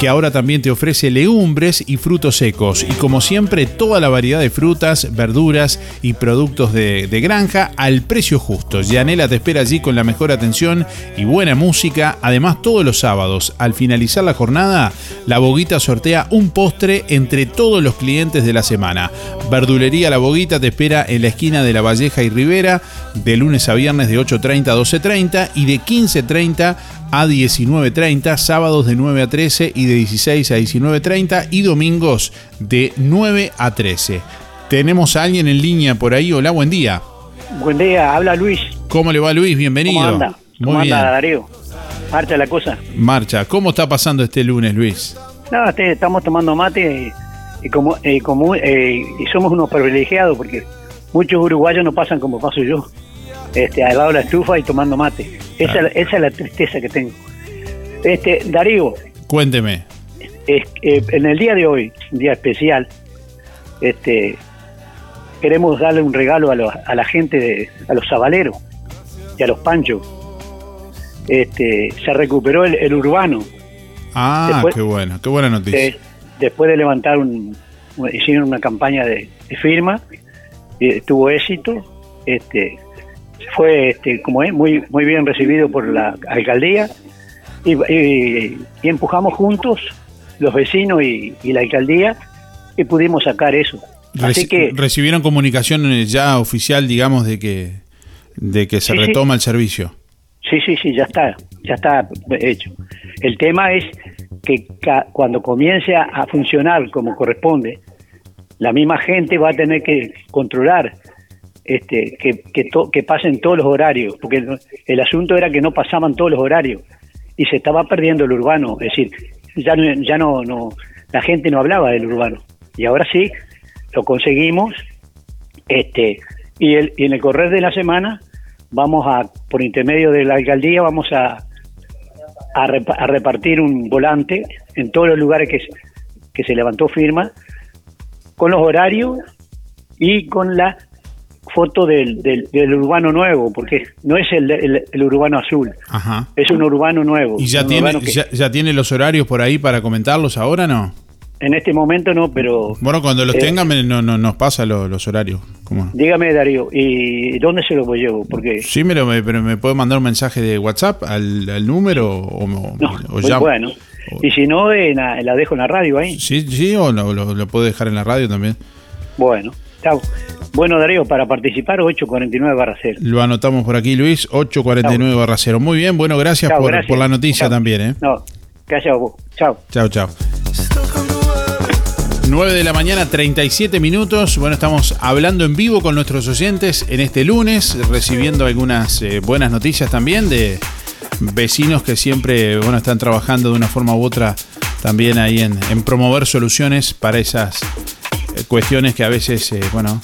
Que ahora también te ofrece legumbres y frutos secos. Y como siempre, toda la variedad de frutas, verduras y productos de, de granja al precio justo. Yanela te espera allí con la mejor atención y buena música. Además, todos los sábados, al finalizar la jornada, la Boguita sortea un postre entre todos los clientes de la semana. Verdulería La Boguita te espera en la esquina de La Valleja y Rivera, de lunes a viernes de 8.30 a 12.30 y de 15.30 a 19.30, sábados de 9 a 13 y de 16 a 19.30 y domingos de 9 a 13. Tenemos a alguien en línea por ahí. Hola, buen día. Buen día, habla Luis. ¿Cómo le va Luis? Bienvenido. ¿Cómo anda? Muy ¿Cómo bien. anda, Darío? Marcha la cosa. Marcha. ¿Cómo está pasando este lunes, Luis? No, este, estamos tomando mate y, y como, eh, como eh, y somos unos privilegiados porque muchos uruguayos no pasan como paso yo, este, al lado de la estufa y tomando mate. Esa, esa es la tristeza que tengo. Este, Darío, Cuénteme. es- eh, en el día de hoy, un día especial, este, queremos darle un regalo a, los- a la gente, de, a los sabaleros y a los panchos. Este, se recuperó el, el urbano. Ah, Después- qué bueno, qué buena noticia. Eh, después de levantar un, hicieron una campaña de, de firma y tuvo éxito este fue este como es muy muy bien recibido por la alcaldía y, y- y empujamos juntos los vecinos y, y la alcaldía y pudimos sacar eso así Reci- que recibieron comunicación ya oficial, digamos, de que de que se Sí, sí. retoma el servicio. Sí, sí, sí, ya está, ya está hecho. El tema es que ca- cuando comience a, a funcionar como corresponde, la misma gente va a tener que controlar este, que, que, pasen todos los horarios, porque el, asunto era que no pasaban todos los horarios y se estaba perdiendo el urbano, es decir, ya no, ya no, no la gente no hablaba del urbano. Y ahora sí lo conseguimos, este, y, el, y en el correr de la semana vamos a, por intermedio de la alcaldía, vamos a, a, repa- a repartir un volante en todos los lugares que, que se levantó firma, con los horarios y con la foto del, del, del urbano nuevo, porque no es el, el, el urbano azul, Ajá. es un urbano nuevo. ¿Y ya tiene, que- ya, ya tiene los horarios por ahí para comentarlos ahora no? En este momento no, pero... Bueno, cuando los eh, tengan no, no, nos pasa lo- los horarios. ¿Cómo no? Dígame, Darío, ¿y dónde se lo llevo? Porque Sí, pero me, pero me puede mandar un mensaje de WhatsApp al, al número o, o- o muy llamo. bueno. Y si no, la, la dejo en la radio ahí. Sí, sí, o lo, lo, lo puedo dejar en la radio también. Bueno, chao. Bueno, Darío, para participar 849 barra 0. Lo anotamos por aquí, Luis, 849 barra 0. Muy bien, bueno, gracias, por, gracias. por la noticia también. ¿eh? No, gracias a vos. Chao. Chao, chao. 9 de la mañana, 37 minutos. Bueno, estamos hablando en vivo con nuestros oyentes en este lunes, recibiendo algunas eh, buenas noticias también de vecinos que siempre bueno, están trabajando de una forma u otra también ahí en, en promover soluciones para esas eh, cuestiones que a veces, eh, bueno,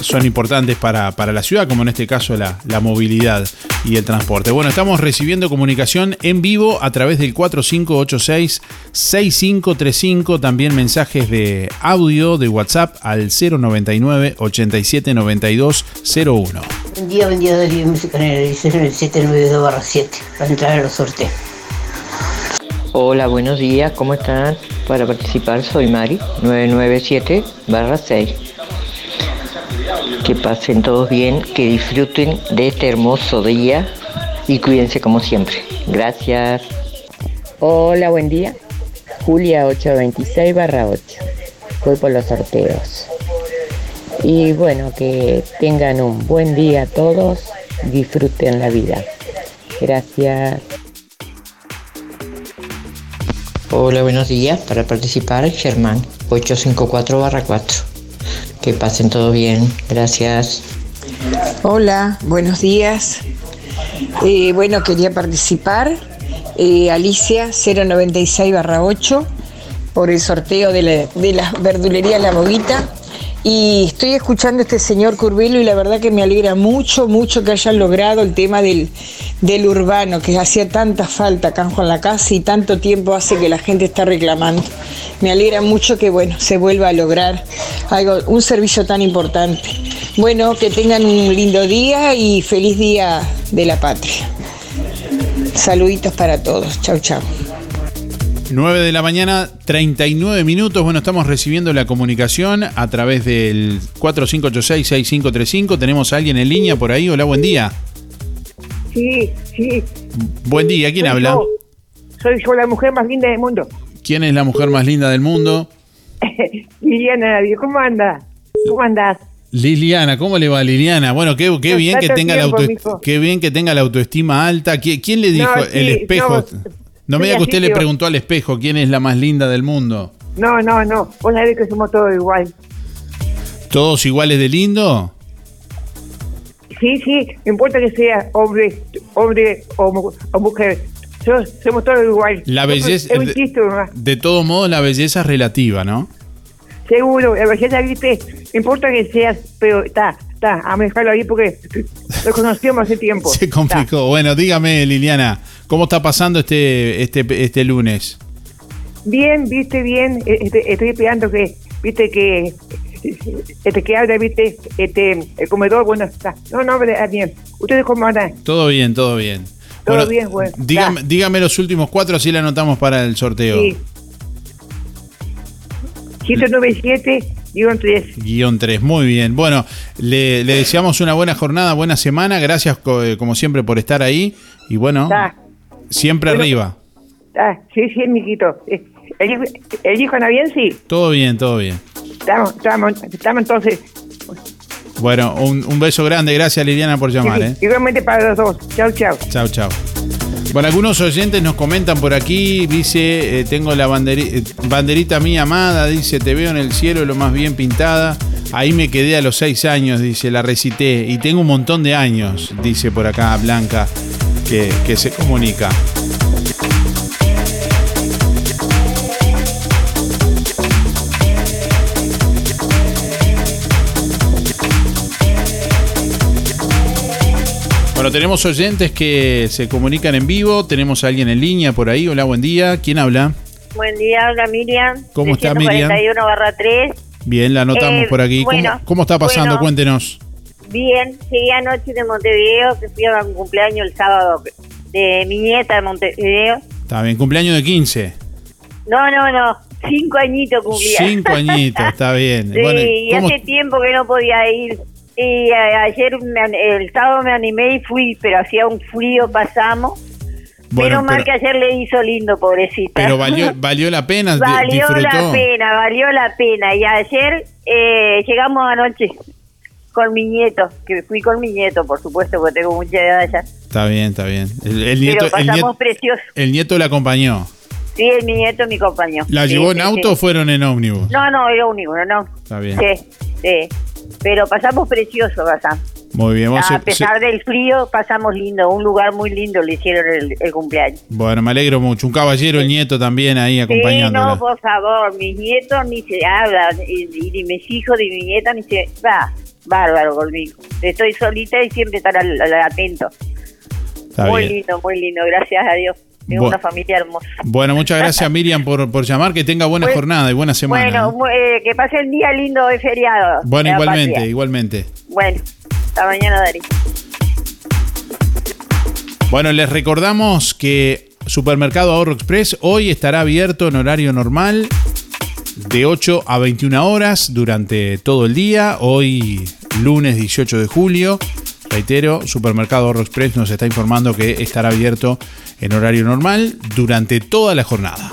son importantes para, para la ciudad, como en este caso la, la movilidad y el transporte. Bueno, estamos recibiendo comunicación en vivo a través del 4586-6535, también mensajes de audio de WhatsApp al 099 879201. Buen día, buen día, Darío Música en el edición en el 792 barra 7 para entrar a los sorteos. Hola, buenos días, ¿cómo están? Para participar soy Mari, 997 barra 6. Que pasen todos bien, que disfruten de este hermoso día y cuídense como siempre. Gracias. Hola, buen día. Julia 826 barra 8. Voy por los sorteos. Y bueno, que tengan un buen día todos. Disfruten la vida. Gracias. Hola, buenos días. Para participar, Germán, 854 barra 4. Que pasen todo bien. Gracias. Hola, buenos días. Eh, bueno, quería participar. eh, Alicia 096 8 por el sorteo de la, de la verdulería La Boguita. Y estoy escuchando a este señor Curvelo y la verdad que me alegra mucho, mucho que hayan logrado el tema del, del urbano, que hacía tanta falta acá en Juan la Casa y tanto tiempo hace que la gente está reclamando. Me alegra mucho que bueno, se vuelva a lograr algo, un servicio tan importante. Bueno, que tengan un lindo día y feliz día de la patria. Saluditos para todos. Chau, chau. 9 de la mañana, 39 minutos. Bueno, estamos recibiendo la comunicación a través del 4586-6535. Tenemos a alguien en línea por ahí. Hola, buen día. Sí, sí. Buen día, ¿quién Soy habla? yo. Soy yo la mujer más linda del mundo. ¿Quién es la mujer más linda del mundo? Liliana ¿cómo anda? ¿Cómo andás? Liliana, ¿cómo le va Liliana? Bueno, qué, bien que tenga la auto- qué bien que tenga la autoestima alta. ¿Qui- ¿Quién le dijo No, sí, el espejo? no, No, me diga que usted le preguntó al espejo quién es la más linda del mundo. No, no, no. Vos sabés que somos todos igual. ¿Todos iguales de lindo? Sí, sí. No importa que sea hombre, hombre o, mu- o mujer. So- somos todos igual. La belleza- Es un chiste nomás. De todos modos, la belleza es relativa, ¿no? Seguro. La belleza, viste. No importa que seas, pero está, está. A dejarlo ahí porque lo conocíamos hace tiempo. Se complicó. Bueno, dígame, Liliana, ¿cómo está pasando este, este, este lunes? Bien, viste, bien. Eh, este, estoy esperando que, viste, que. Este que habla, viste, este, el comedor, bueno, está. No, no, está bien. ¿Ustedes cómo andan? Todo bien, todo bien. Todo bien, bueno. Dígame, dígame los últimos cuatro, así le anotamos para el sorteo. Sí. 197, guion 3. Guión 3, muy bien. Bueno, le, le deseamos una buena jornada, buena semana. Gracias, eh, como siempre, por estar ahí. Y bueno, siempre Bueno. arriba. Sí, sí, mijito. Eh, ¿El hijo, el hijo anda bien? Sí. Todo bien, todo bien. Estamos, estamos, estamos entonces. Bueno, un, un beso grande. Gracias, Liliana, por llamar. Sí, ¿eh? Igualmente para los dos. Chao, chao. Chao, chao. Bueno, algunos oyentes nos comentan por aquí, dice, eh, tengo la eh, banderita mía amada, dice, te veo en el cielo lo más bien pintada. Ahí me quedé a los seis años, dice, la recité. Y tengo un montón de años, dice por acá Blanca, que, que se comunica. Bueno, tenemos oyentes que se comunican en vivo, tenemos a alguien en línea por ahí. Hola, buen día. ¿Quién habla? Buen día, habla Miriam. ¿Cómo está, Miriam? 41 barra 3. Bien, la anotamos Eh, por aquí. ¿Cómo- bueno, ¿Cómo, está pasando? bueno. Cuéntenos. Bien, llegué anoche de Montevideo, que fui a un cumpleaños el sábado de mi nieta de Montevideo. Está bien, cumpleaños de 15. No, no, no, cinco añitos cumplía. Cinco añitos, está bien. Sí, Bueno, y ¿cómo- hace tiempo que no podía ir. Y ayer, el sábado me animé y fui, pero hacía un frío, pasamos. Bueno, Menos mal pero- que ayer le hizo lindo, pobrecita. Pero valió, valió la pena, Valió disfrutó. la pena, valió la pena. Y ayer eh, llegamos anoche con mi nieto, que fui con mi nieto, por supuesto, porque tengo mucha edad ya. Está bien, está bien. El, el nieto, Pero el, pasamos nieto, precioso. el nieto la acompañó. Sí, mi nieto, mi compañero. ¿La Sí, llevó en sí, auto sí. o fueron en ómnibus? No, no, era un uno, no. Está bien. Sí, sí. Pero pasamos precioso, pasamos. Muy bien. vos A se- pesar del frío, pasamos lindo. Un lugar muy lindo le hicieron el, el cumpleaños. se- bueno, me alegro mucho. Un caballero, el nieto también ahí Sí, acompañándola. no, por favor, mis nietos ni se hablan, y, y ni mis hijos ni mi nieta ni se... Va, bárbaro conmigo. Estoy solita y siempre estar al, al- atento. Está muy bien. lindo, muy lindo, gracias a Dios. Tengo Bu- una familia hermosa. Bueno, muchas gracias Miriam por, por llamar. Que tenga buena Pues, jornada y buena semana. Bueno, ¿eh? que pase el día lindo de feriado. Bueno, de igualmente, patria. igualmente. Bueno, hasta mañana, Dari. Bueno, les recordamos que Supermercado Ahorro Express hoy estará abierto en horario normal de 8 a 21 horas durante todo el día. Hoy, lunes 18 de julio. Reitero, Supermercado Ahorro Express nos está informando que estará abierto en horario normal durante toda la jornada.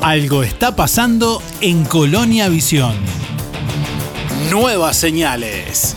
Algo está pasando en Colonia Visión. Nuevas señales.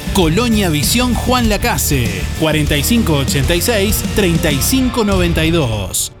Colonia Visión Juan Lacase, 4586-3592.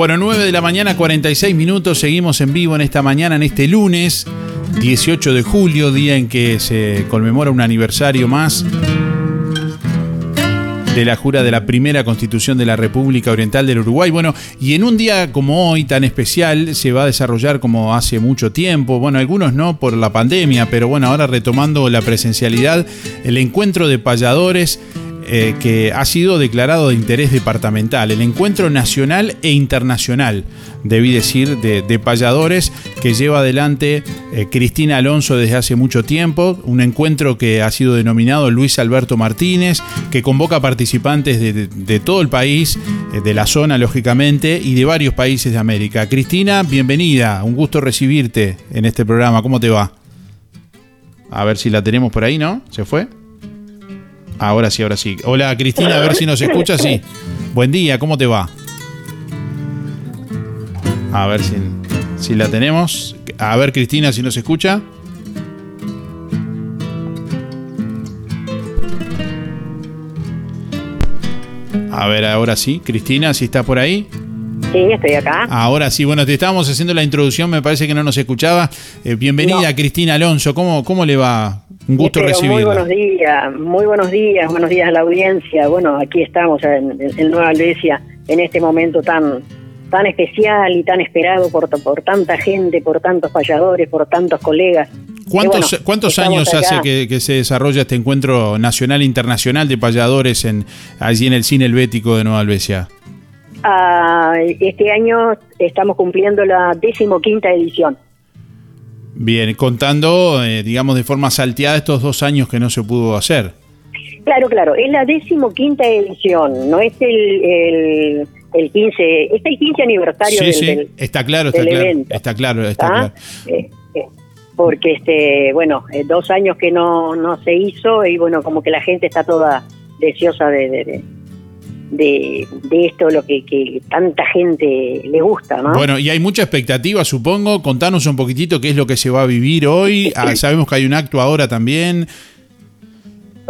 Bueno, 9 de la mañana, 46 minutos. Seguimos en vivo en esta mañana, en este lunes, 18 de julio, día en que se conmemora un aniversario más de la jura de la primera constitución de la República Oriental del Uruguay. Bueno, y en un día como hoy, tan especial, se va a desarrollar como hace mucho tiempo, bueno, algunos no por la pandemia, pero bueno, ahora retomando la presencialidad, el encuentro de payadores eh, que ha sido declarado de interés departamental, el encuentro nacional e internacional, debí decir, de, de payadores que lleva adelante eh, Cristina Alonso desde hace mucho tiempo, un encuentro que ha sido denominado Luis Alberto Martínez, que convoca participantes de, todo el país, eh, de la zona lógicamente, y de varios países de América. Cristina, bienvenida, un gusto recibirte en este programa, ¿cómo te va? A ver si la tenemos por ahí, ¿no? ¿Se fue? Ahora sí, ahora sí. Hola Cristina, a ver si nos escucha, sí. Buen día, ¿cómo te va? A ver si, si la tenemos. A ver Cristina, si nos escucha. A ver, ahora sí. Cristina, si está por ahí. Sí, estoy acá. Ahora sí, bueno, te estábamos haciendo la introducción, me parece que no nos escuchaba. Eh, bienvenida Cristina Alonso, ¿Cómo, ¿cómo le va? Un gusto Pero Muy recibirla. buenos días, muy buenos días, buenos días a la audiencia. Bueno, aquí estamos en, en Nueva Albesia en este momento tan tan especial y tan esperado por, por tanta gente, por tantos payadores, por tantos colegas. ¿Cuántos, bueno, cuántos años acá. hace que, que se desarrolla este encuentro nacional e internacional de payadores en, allí en el cine helvético de Nueva Albesia? Ah, este año estamos cumpliendo la decimoquinta edición. Bien, contando, eh, digamos, de forma salteada estos dos años que no se pudo hacer. Claro, claro, es la decimoquinta edición, no es el, el, el 15, es el 15 aniversario Sí, del, sí, del- está claro, está claro, evento. está claro, está ¿Ah? claro. Eh, eh, porque este bueno eh, dos años que no no se hizo y bueno como que la gente está toda deseosa de de, de, de- de esto lo que, que tanta gente le gusta no Bueno, y hay mucha expectativa, supongo. Contanos un poquitito qué es lo que se va a vivir hoy. Ah, sabemos que hay un acto ahora también.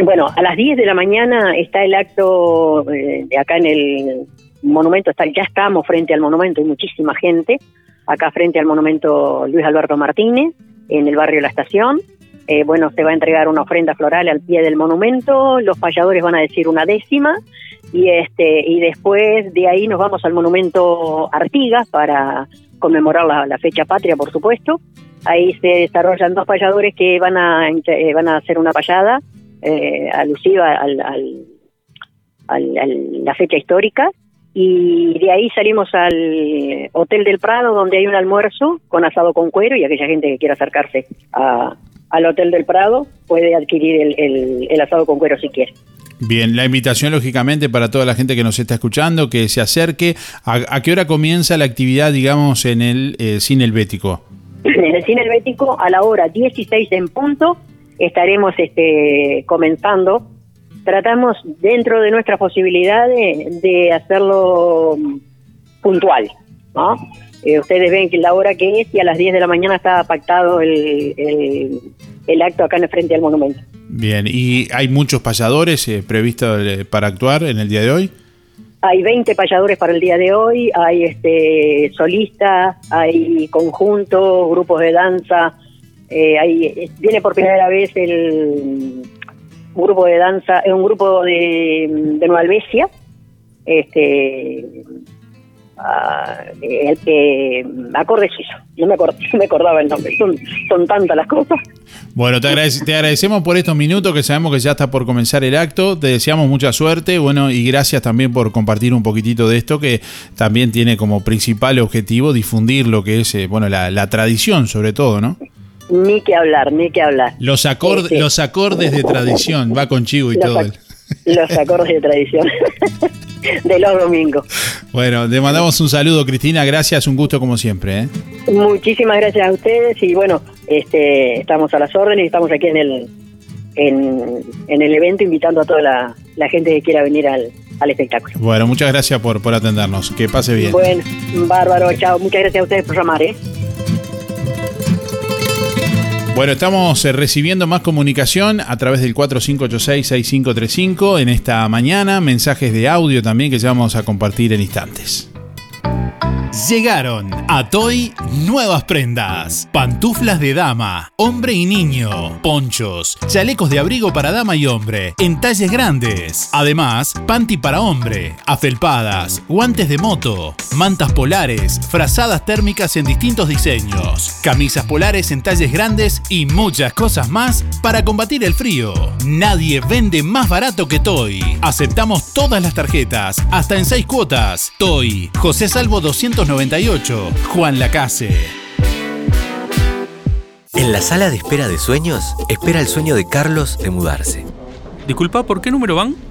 Bueno, a las 10 de la mañana está el acto eh, de acá en el monumento, está, ya estamos frente al monumento, hay muchísima gente, acá frente al monumento Luis Alberto Martínez, en el barrio La Estación. Eh, bueno, se va a entregar una ofrenda floral al pie del monumento, los payadores van a decir una décima, y este y después de ahí nos vamos al monumento Artigas para conmemorar la, fecha patria, por supuesto. Ahí se desarrollan dos payadores que van a, eh, van a hacer una payada eh, alusiva al, al- la fecha histórica y de ahí salimos al Hotel del Prado donde hay un almuerzo con asado con cuero y aquella gente que quiera acercarse a- al Hotel del Prado puede adquirir el, el- el asado con cuero si quiere. Bien, la invitación lógicamente para toda la gente que nos está escuchando, que se acerque. ¿A, a qué hora comienza la actividad, digamos, en el eh, cine helvético? En el cine helvético, a la hora 16 en punto, estaremos este, comenzando. Tratamos, dentro de nuestras posibilidades, de hacerlo mm, puntual, ¿no? Eh, ustedes ven que la hora que es y a las 10 de la mañana está pactado el, el, el acto acá en el frente al monumento. Bien, ¿y hay muchos payadores eh, previstos eh, para actuar en el día de hoy? Hay 20 payadores para el día de hoy, hay este solistas, hay conjuntos, grupos de danza, eh, hay, viene por primera vez el un grupo de danza, es un grupo de, de Nueva Albesia, este, ah, el que acorde suizo, no me, acor- no me acordaba el nombre, son, son tantas las cosas. Bueno, te, agradec- te agradecemos por estos minutos que sabemos que ya está por comenzar el acto. Te deseamos mucha suerte, bueno, y gracias también por compartir un poquitito de esto que también tiene como principal objetivo difundir lo que es, eh, bueno, la, la tradición sobre todo, ¿no? Ni que hablar, ni que hablar. Los, acorde- Este, los acordes de tradición, va con Chivo y Los todo. Los acordes de tradición de los domingos. Bueno, le mandamos un saludo, Cristina, gracias, un gusto como siempre. ¿eh? Muchísimas gracias a ustedes y bueno, este, estamos a las órdenes y estamos aquí en el en, en el evento invitando a toda la, la gente que quiera venir al, al espectáculo. Bueno, muchas gracias por, por atendernos, que pase bien. Bueno, bárbaro, chao. Muchas gracias a ustedes por llamar, ¿eh? Bueno, estamos eh, recibiendo más comunicación a través del 4586-6535 en esta mañana, mensajes de audio también que ya vamos a compartir en instantes. Llegaron a Toy nuevas prendas. Pantuflas de dama, hombre y niño, ponchos, chalecos de abrigo para dama y hombre, en talles grandes. Además, panty para hombre, afelpadas, guantes de moto, mantas polares, frazadas térmicas en distintos diseños, camisas polares en talles grandes y muchas cosas más para combatir el frío. Nadie vende más barato que Toy. Aceptamos todas las tarjetas, hasta en seis cuotas. Toy, José Salvo 298, Juan Lacase. En la sala de espera de sueños, espera el sueño de Carlos de mudarse. Disculpa, ¿por qué número van?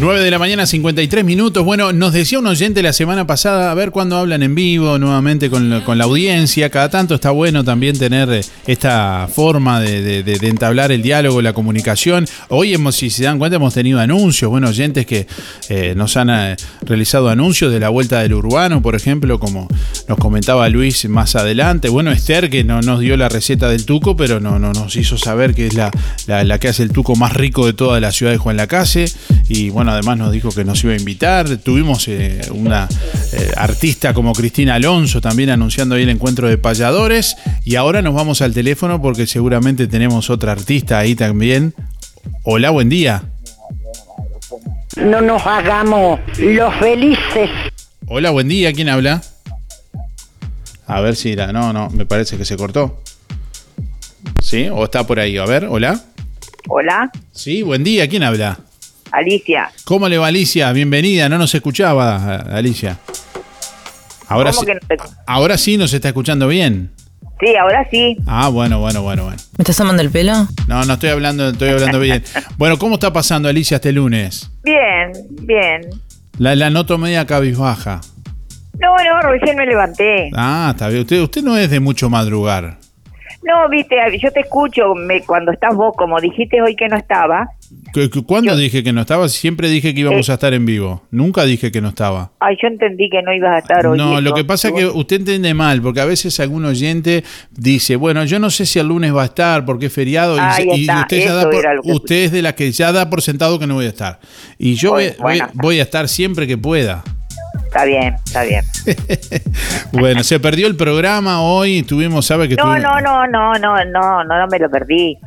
9 de la mañana, 53 minutos. Bueno, nos decía un oyente la semana pasada, a ver cuándo hablan en vivo nuevamente con la, con la audiencia. Cada tanto está bueno también tener eh, esta forma de, entablar el diálogo, la comunicación. Hoy, hemos, si se dan cuenta, hemos tenido anuncios. Bueno, oyentes que eh, nos han eh, realizado anuncios de la vuelta del urbano, por ejemplo, como nos comentaba Luis más adelante. Bueno, Esther, que no nos dio la receta del tuco, pero no, no nos hizo saber que es la, la- la que hace el tuco más rico de toda la ciudad de Juan Lacase. Y bueno, además nos dijo que nos iba a invitar. Tuvimos eh, una eh, artista como Cristina Alonso también anunciando ahí el encuentro de payadores. Y ahora nos vamos al teléfono porque seguramente tenemos otra artista ahí también. Hola, buen día. No nos hagamos los felices. Hola, buen día. ¿Quién habla? A ver si la. No, no, me parece que se cortó. ¿Sí? ¿O está por ahí? A ver, hola. Hola, Sí, buen día. ¿Quién habla? Alicia. ¿Cómo le va Alicia? Bienvenida. No nos escuchaba, Alicia. Ahora ¿Cómo sí, que no te- ahora sí nos está escuchando bien. Sí, ahora sí. Ah, bueno, bueno, bueno, bueno. ¿Me estás tomando el pelo? No, no estoy hablando, estoy hablando bien. Bueno, ¿cómo está pasando Alicia este lunes? Bien, bien. La, la noto media cabizbaja. No, no, recién me levanté. Ah, está bien. Usted, usted no es de mucho madrugar. No, viste, yo te escucho me, cuando estás vos, como dijiste hoy que no estaba. ¿Cu- cu- ¿Cuándo dije que no estaba? Siempre dije que íbamos Eh. a estar en vivo. Nunca dije que no estaba. Ay, yo entendí que no ibas a estar hoy. No, lo que pasa es que usted entiende mal, porque a veces algún oyente dice, bueno, yo no sé si el lunes va a estar porque es feriado, y, Ahí y está, usted, ya da por- usted es de la que ya da por sentado que no voy a estar. Y yo voy, voy- voy a estar siempre que pueda. Está bien, está bien. Bueno, se perdió el programa hoy, tuvimos, sabe que No, tuvimos- no, no, no, no, no, no, no me lo perdí.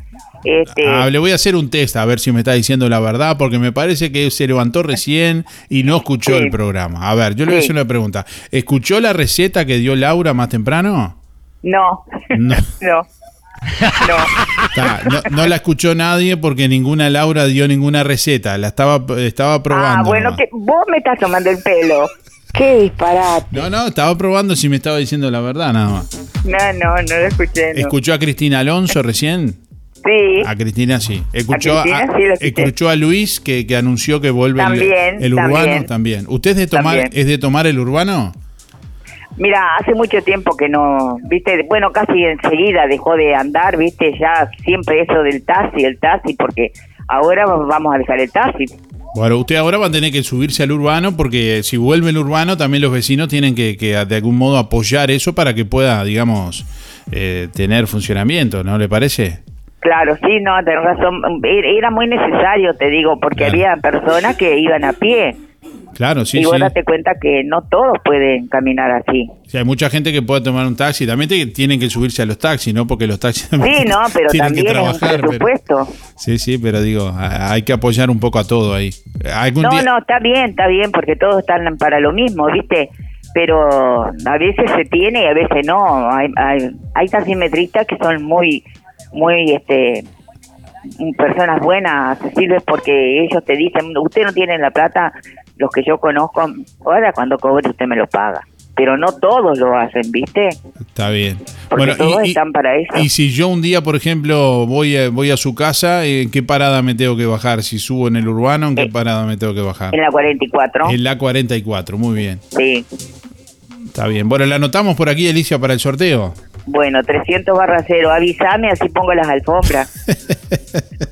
Este, Ah, le voy a hacer un test a ver si me está diciendo la verdad, porque me parece que se levantó recién y no escuchó Sí. el programa. A ver, yo le voy a hacer una pregunta. ¿Escuchó la receta que dio Laura más temprano? no, No. no. Está, no, no la escuchó nadie porque ninguna Laura dio ninguna receta. La estaba, estaba probando. Ah, bueno, nomás. que vos me estás tomando el pelo. Qué disparate. No, no, estaba probando si me estaba diciendo la verdad nada más. No, no, no lo escuché. no. ¿Escuchó a Cristina Alonso recién? Sí. A Cristina sí. ¿Escuchó a, Cristina sí escuchó a Luis que, que anunció que vuelve el- urbano también. también. ¿Usted es de tomar También. es de tomar el urbano? Mira, hace mucho tiempo que no, viste, bueno, casi enseguida dejó de andar, viste, ya siempre eso del taxi, el taxi, porque ahora vamos a dejar el taxi. Bueno, usted ahora va a tener que subirse al urbano porque si vuelve el urbano también los vecinos tienen que, que de algún modo apoyar eso para que pueda, digamos, eh, tener funcionamiento, ¿no le parece? Claro, sí, no, tenés razón, era era muy necesario, te digo, porque había personas que iban a pie. Claro, sí, y vos sí. date cuenta que no todos pueden caminar así. Sí, hay mucha gente que puede tomar un taxi, también te- tienen que subirse a los taxis, ¿no? Porque los taxis Sí, no, pero tienen que también un trabajar. Sí, sí, pero digo, hay que apoyar un poco a todo ahí. ¿Algún No, día- no, está bien, está bien, porque todos están para lo mismo, ¿viste? Pero a veces se tiene y a veces no. Hay, hay, hay taximetristas que son muy, muy, este, personas buenas, accesibles, porque ellos te dicen, usted no tiene la plata, los que yo conozco, ahora cuando cobre usted me lo paga. Pero no todos lo hacen, ¿viste? Está bien. Porque todos están para eso. y si yo un día, por ejemplo, voy a, voy a su casa, ¿en qué parada me tengo que bajar? Si subo en el urbano, ¿en qué parada me tengo que bajar? Eh, En la 44. En la 44, muy bien. Sí. Está bien. Bueno, la anotamos por aquí, Alicia, para el sorteo. Bueno, 300 barra cero. Avísame, así pongo las alfombras.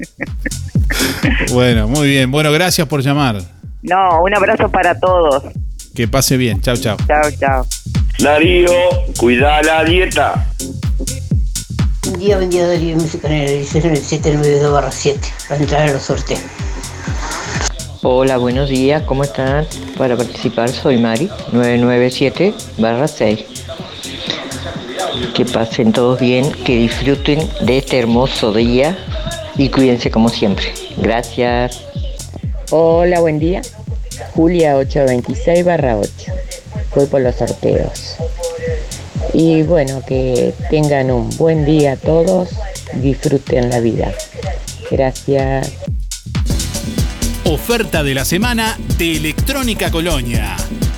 Bueno, muy bien. Bueno, gracias por llamar. No, un abrazo para todos. Que pase bien. Chao, chao. Chao, chao. Darío, cuida la dieta. Buen día, buen día Darío Música en el 792 barra 7 para entrar a los sorteos. Hola, buenos días, ¿cómo están? Para participar soy Mari, 997 barra 6. Que pasen todos bien, que disfruten de este hermoso día y cuídense como siempre. Gracias. Hola, buen día. Julia 826 barra 8. Voy por los sorteos. Y bueno, que tengan un buen día todos. Disfruten la vida. Gracias. Oferta de la semana de Electrónica Colonia.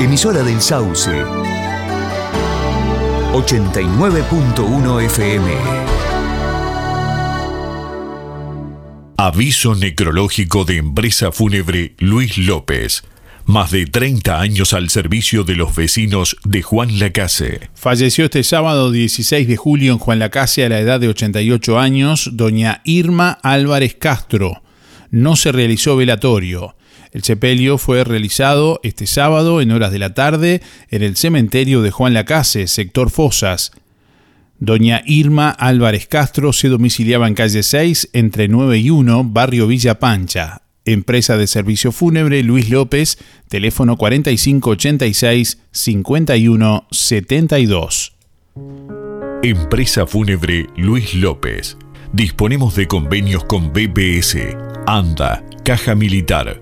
Emisora del Sauce. 89.1 FM. Aviso necrológico de empresa fúnebre Luis López. Más de 30 años al servicio de los vecinos de Juan Lacase. Falleció este sábado 16 de julio en Juan Lacase a la edad de 88 años doña Irma Álvarez Castro. No se realizó velatorio. El sepelio fue realizado este sábado en horas de la tarde en el cementerio de Juan Lacase, sector Fosas. Doña Irma Álvarez Castro se domiciliaba en calle 6 entre 9 y 1, barrio Villa Pancha. Empresa de servicio fúnebre Luis López, teléfono 4586-5172. Empresa fúnebre Luis López. Disponemos de convenios con BPS, ANDA, Caja Militar,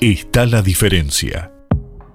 está la diferencia.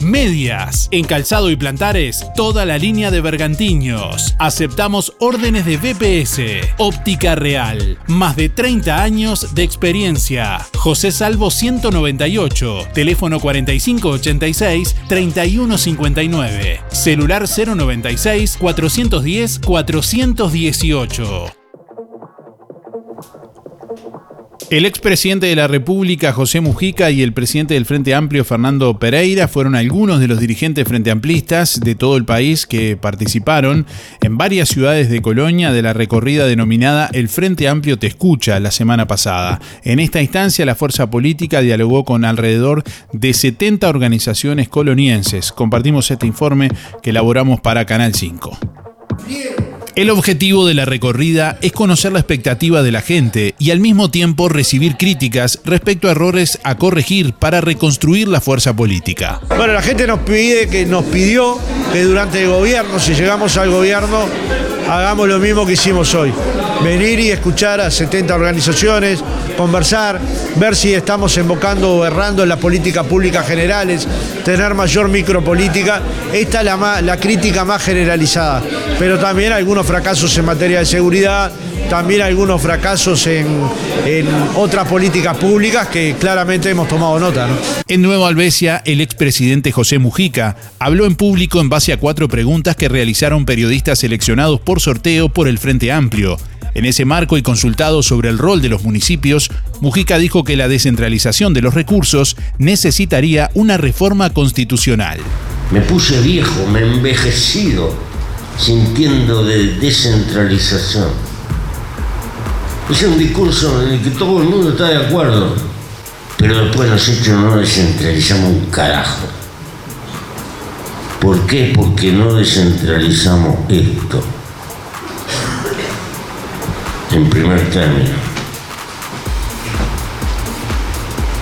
medias. En calzado y plantares, toda la línea de bergantiños. Aceptamos órdenes de BPS. Óptica Real. Más de 30 años de experiencia. José Salvo 198. Teléfono 4586-3159. Celular 096 410 418. El expresidente de la República, José Mujica, y el presidente del Frente Amplio, Fernando Pereira, fueron algunos de los dirigentes frente amplistas de todo el país que participaron en varias ciudades de Colonia de la recorrida denominada El Frente Amplio Te Escucha la semana pasada. En esta instancia, la fuerza política dialogó con alrededor de 70 organizaciones colonienses. Compartimos este informe que elaboramos para Canal 5. El objetivo de la recorrida es conocer la expectativa de la gente y al mismo tiempo recibir críticas respecto a errores a corregir para reconstruir la fuerza política. Bueno, la gente nos pide que nos pidió que durante el gobierno, si llegamos al gobierno, hagamos lo mismo que hicimos hoy. Venir y escuchar a 70 organizaciones, conversar, ver si estamos invocando o errando en las políticas públicas generales, tener mayor micropolítica. Esta es la, crítica más generalizada. Pero también algunos fracasos en materia de seguridad, también algunos fracasos en, en otras políticas públicas que claramente hemos tomado nota. En Nueva Albesia, el expresidente José Mujica habló en público en base a cuatro preguntas que realizaron periodistas seleccionados por sorteo por el Frente Amplio. En ese marco y consultado sobre el rol de los municipios, Mujica dijo que la descentralización de los recursos necesitaría una reforma constitucional. Me puse viejo, me he envejecido, sintiendo de descentralización. Es un discurso en el que todo el mundo está de acuerdo, pero después hechos no descentralizamos un carajo. ¿Por qué? Porque no descentralizamos esto en primer término.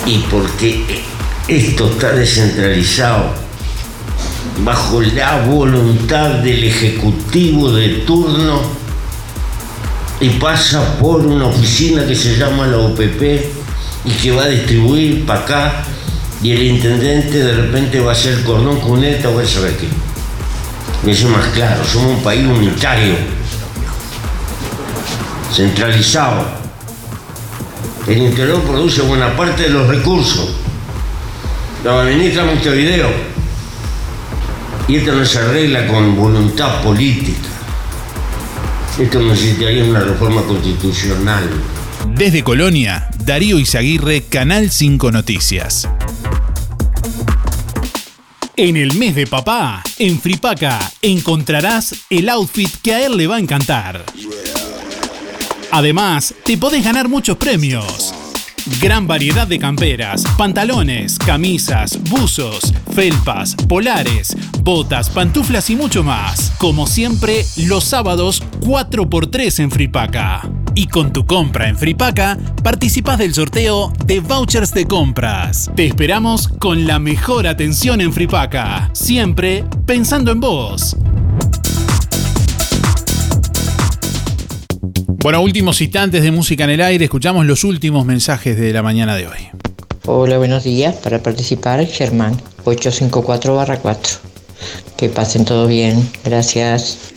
Y porque esto está descentralizado bajo la voluntad del Ejecutivo de turno y pasa por una oficina que se llama la OPP y que va a distribuir para acá y el intendente de repente va a ser cordón cuneta o a saber qué. Eso es más claro, somos un país unitario centralizado. El interior produce buena parte de los recursos. La administra Montevideo. Y esto no se arregla con voluntad política. Esto necesitaría una reforma constitucional. Desde Colonia, Darío Izaguirre, Canal 5 Noticias. En el mes de papá, en Fripaca, encontrarás el outfit que a él le va a encantar. Además, te podés ganar muchos premios. Gran variedad de camperas, pantalones, camisas, buzos, felpas, polares, botas, pantuflas y mucho más. Como siempre, los sábados 4x3 en Fripaca. Y con tu compra en Fripaca, participas del sorteo de vouchers de compras. Te esperamos con la mejor atención en Fripaca. Siempre pensando en vos. Bueno, últimos instantes de música en el aire, escuchamos los últimos mensajes de la mañana de hoy. Hola, buenos días. Para participar, Germán, 854-4. Que pasen todo bien. Gracias.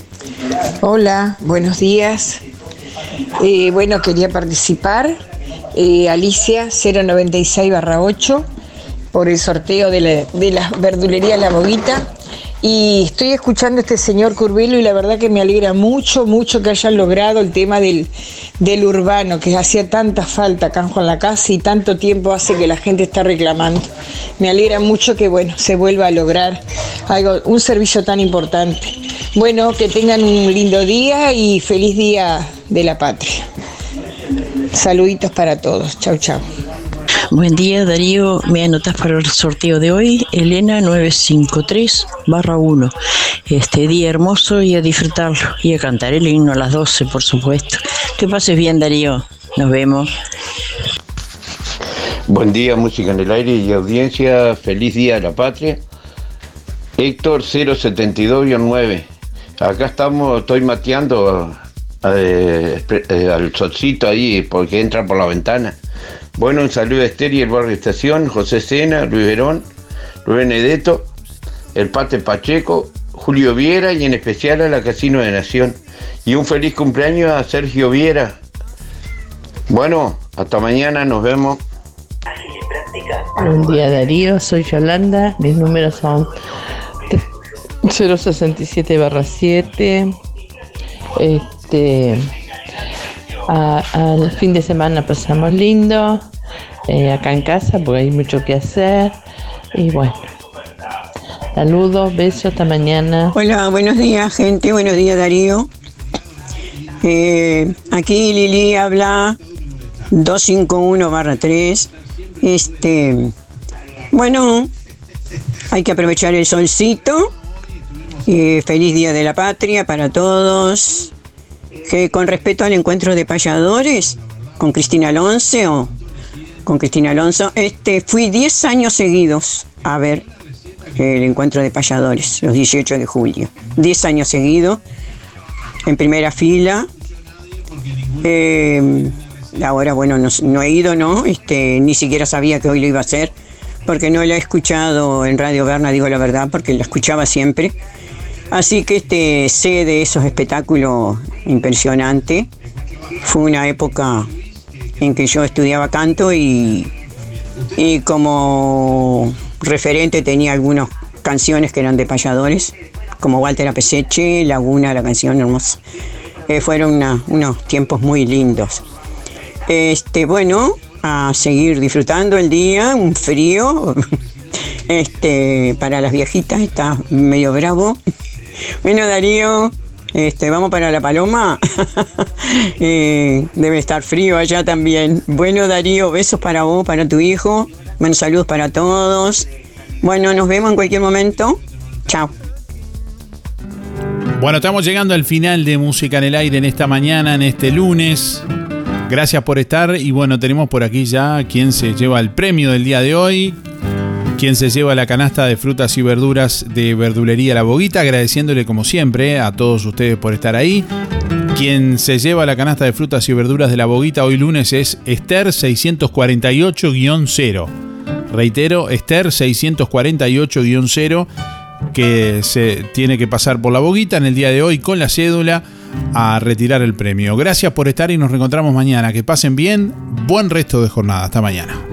Hola, buenos días. Eh, bueno, quería participar. Eh, Alicia, 096-8. por el sorteo de la, de la verdulería La Boguita. Y estoy escuchando a este señor Curvelo y la verdad que me alegra mucho, mucho que hayan logrado el tema del, del urbano, que hacía tanta falta acá en Juan la Casa y tanto tiempo hace que la gente está reclamando. Me alegra mucho que bueno, se vuelva a lograr algo, un servicio tan importante. Bueno, que tengan un lindo día y feliz día de la patria. Saluditos para todos. Chau, chau. Buen día Darío, me anotas para el sorteo de hoy, Elena 953 barra 1. Este día hermoso y a disfrutarlo y a cantar el himno a las 12 por supuesto. Que pases bien Darío, nos vemos. Buen día, música en el aire y audiencia. Feliz día a la patria. Héctor 072-9. Acá estamos, estoy mateando eh, eh, al solcito ahí porque entra por la ventana. Bueno, un saludo a Esther y el barrio Estación, José Sena, Luis Verón, Luis Benedetto, el Pate Pacheco, Julio Viera y en especial a la Casino de Nación. Y un feliz cumpleaños a Sergio Viera. Bueno, hasta mañana, nos vemos. Buen día Darío, soy Yolanda, mis números son 067 barra 7. Este, al fin de semana pasamos lindo, eh, acá en casa porque hay mucho que hacer. Y bueno, saludos, besos, hasta mañana. Hola, buenos días, gente. Buenos días, Darío. Eh, aquí Lili habla 251-3. Este, bueno, hay que aprovechar el solcito. Eh, feliz Día de la Patria para todos. Con respecto al encuentro de payadores con Cristina Alonso, con Cristina Alonso, este, fui 10 años seguidos a ver el encuentro de payadores, los 18 de julio. 10 años seguidos, en primera fila. Eh, ahora, bueno, no, no he ido, ¿no? Este, ni siquiera sabía que hoy lo iba a hacer, porque no la he escuchado en Radio Berna, digo la verdad, porque la escuchaba siempre. Así que este, sé de esos espectáculos impresionantes. Fue una época en que yo estudiaba canto y, y como referente tenía algunas canciones que eran de payadores, como Walter Apeseche, Laguna, la canción hermosa. Eh, fueron unos tiempos muy lindos. Este, bueno, a seguir disfrutando el día, un frío. Este, para las viejitas está medio bravo. Bueno, Darío, este, vamos para la Paloma. Eh, debe estar frío allá también. Bueno, Darío, besos para vos, para tu hijo. Bueno, saludos para todos. Bueno, nos vemos en cualquier momento. Chao. Bueno, estamos llegando al final de Música en el Aire en esta mañana, en este lunes. Gracias por estar y bueno, tenemos por aquí ya quien se lleva el premio del día de hoy, quien se lleva la canasta de frutas y verduras de Verdulería La Boguita, agradeciéndole como siempre a todos ustedes por estar ahí. Quien se lleva la canasta de frutas y verduras de La Boguita hoy lunes es Esther 648-0. Reitero, Esther 648-0 que se tiene que pasar por la boguita en el día de hoy con la cédula a retirar el premio. Gracias por estar y nos reencontramos mañana. Que pasen bien. Buen resto de jornada. Hasta mañana.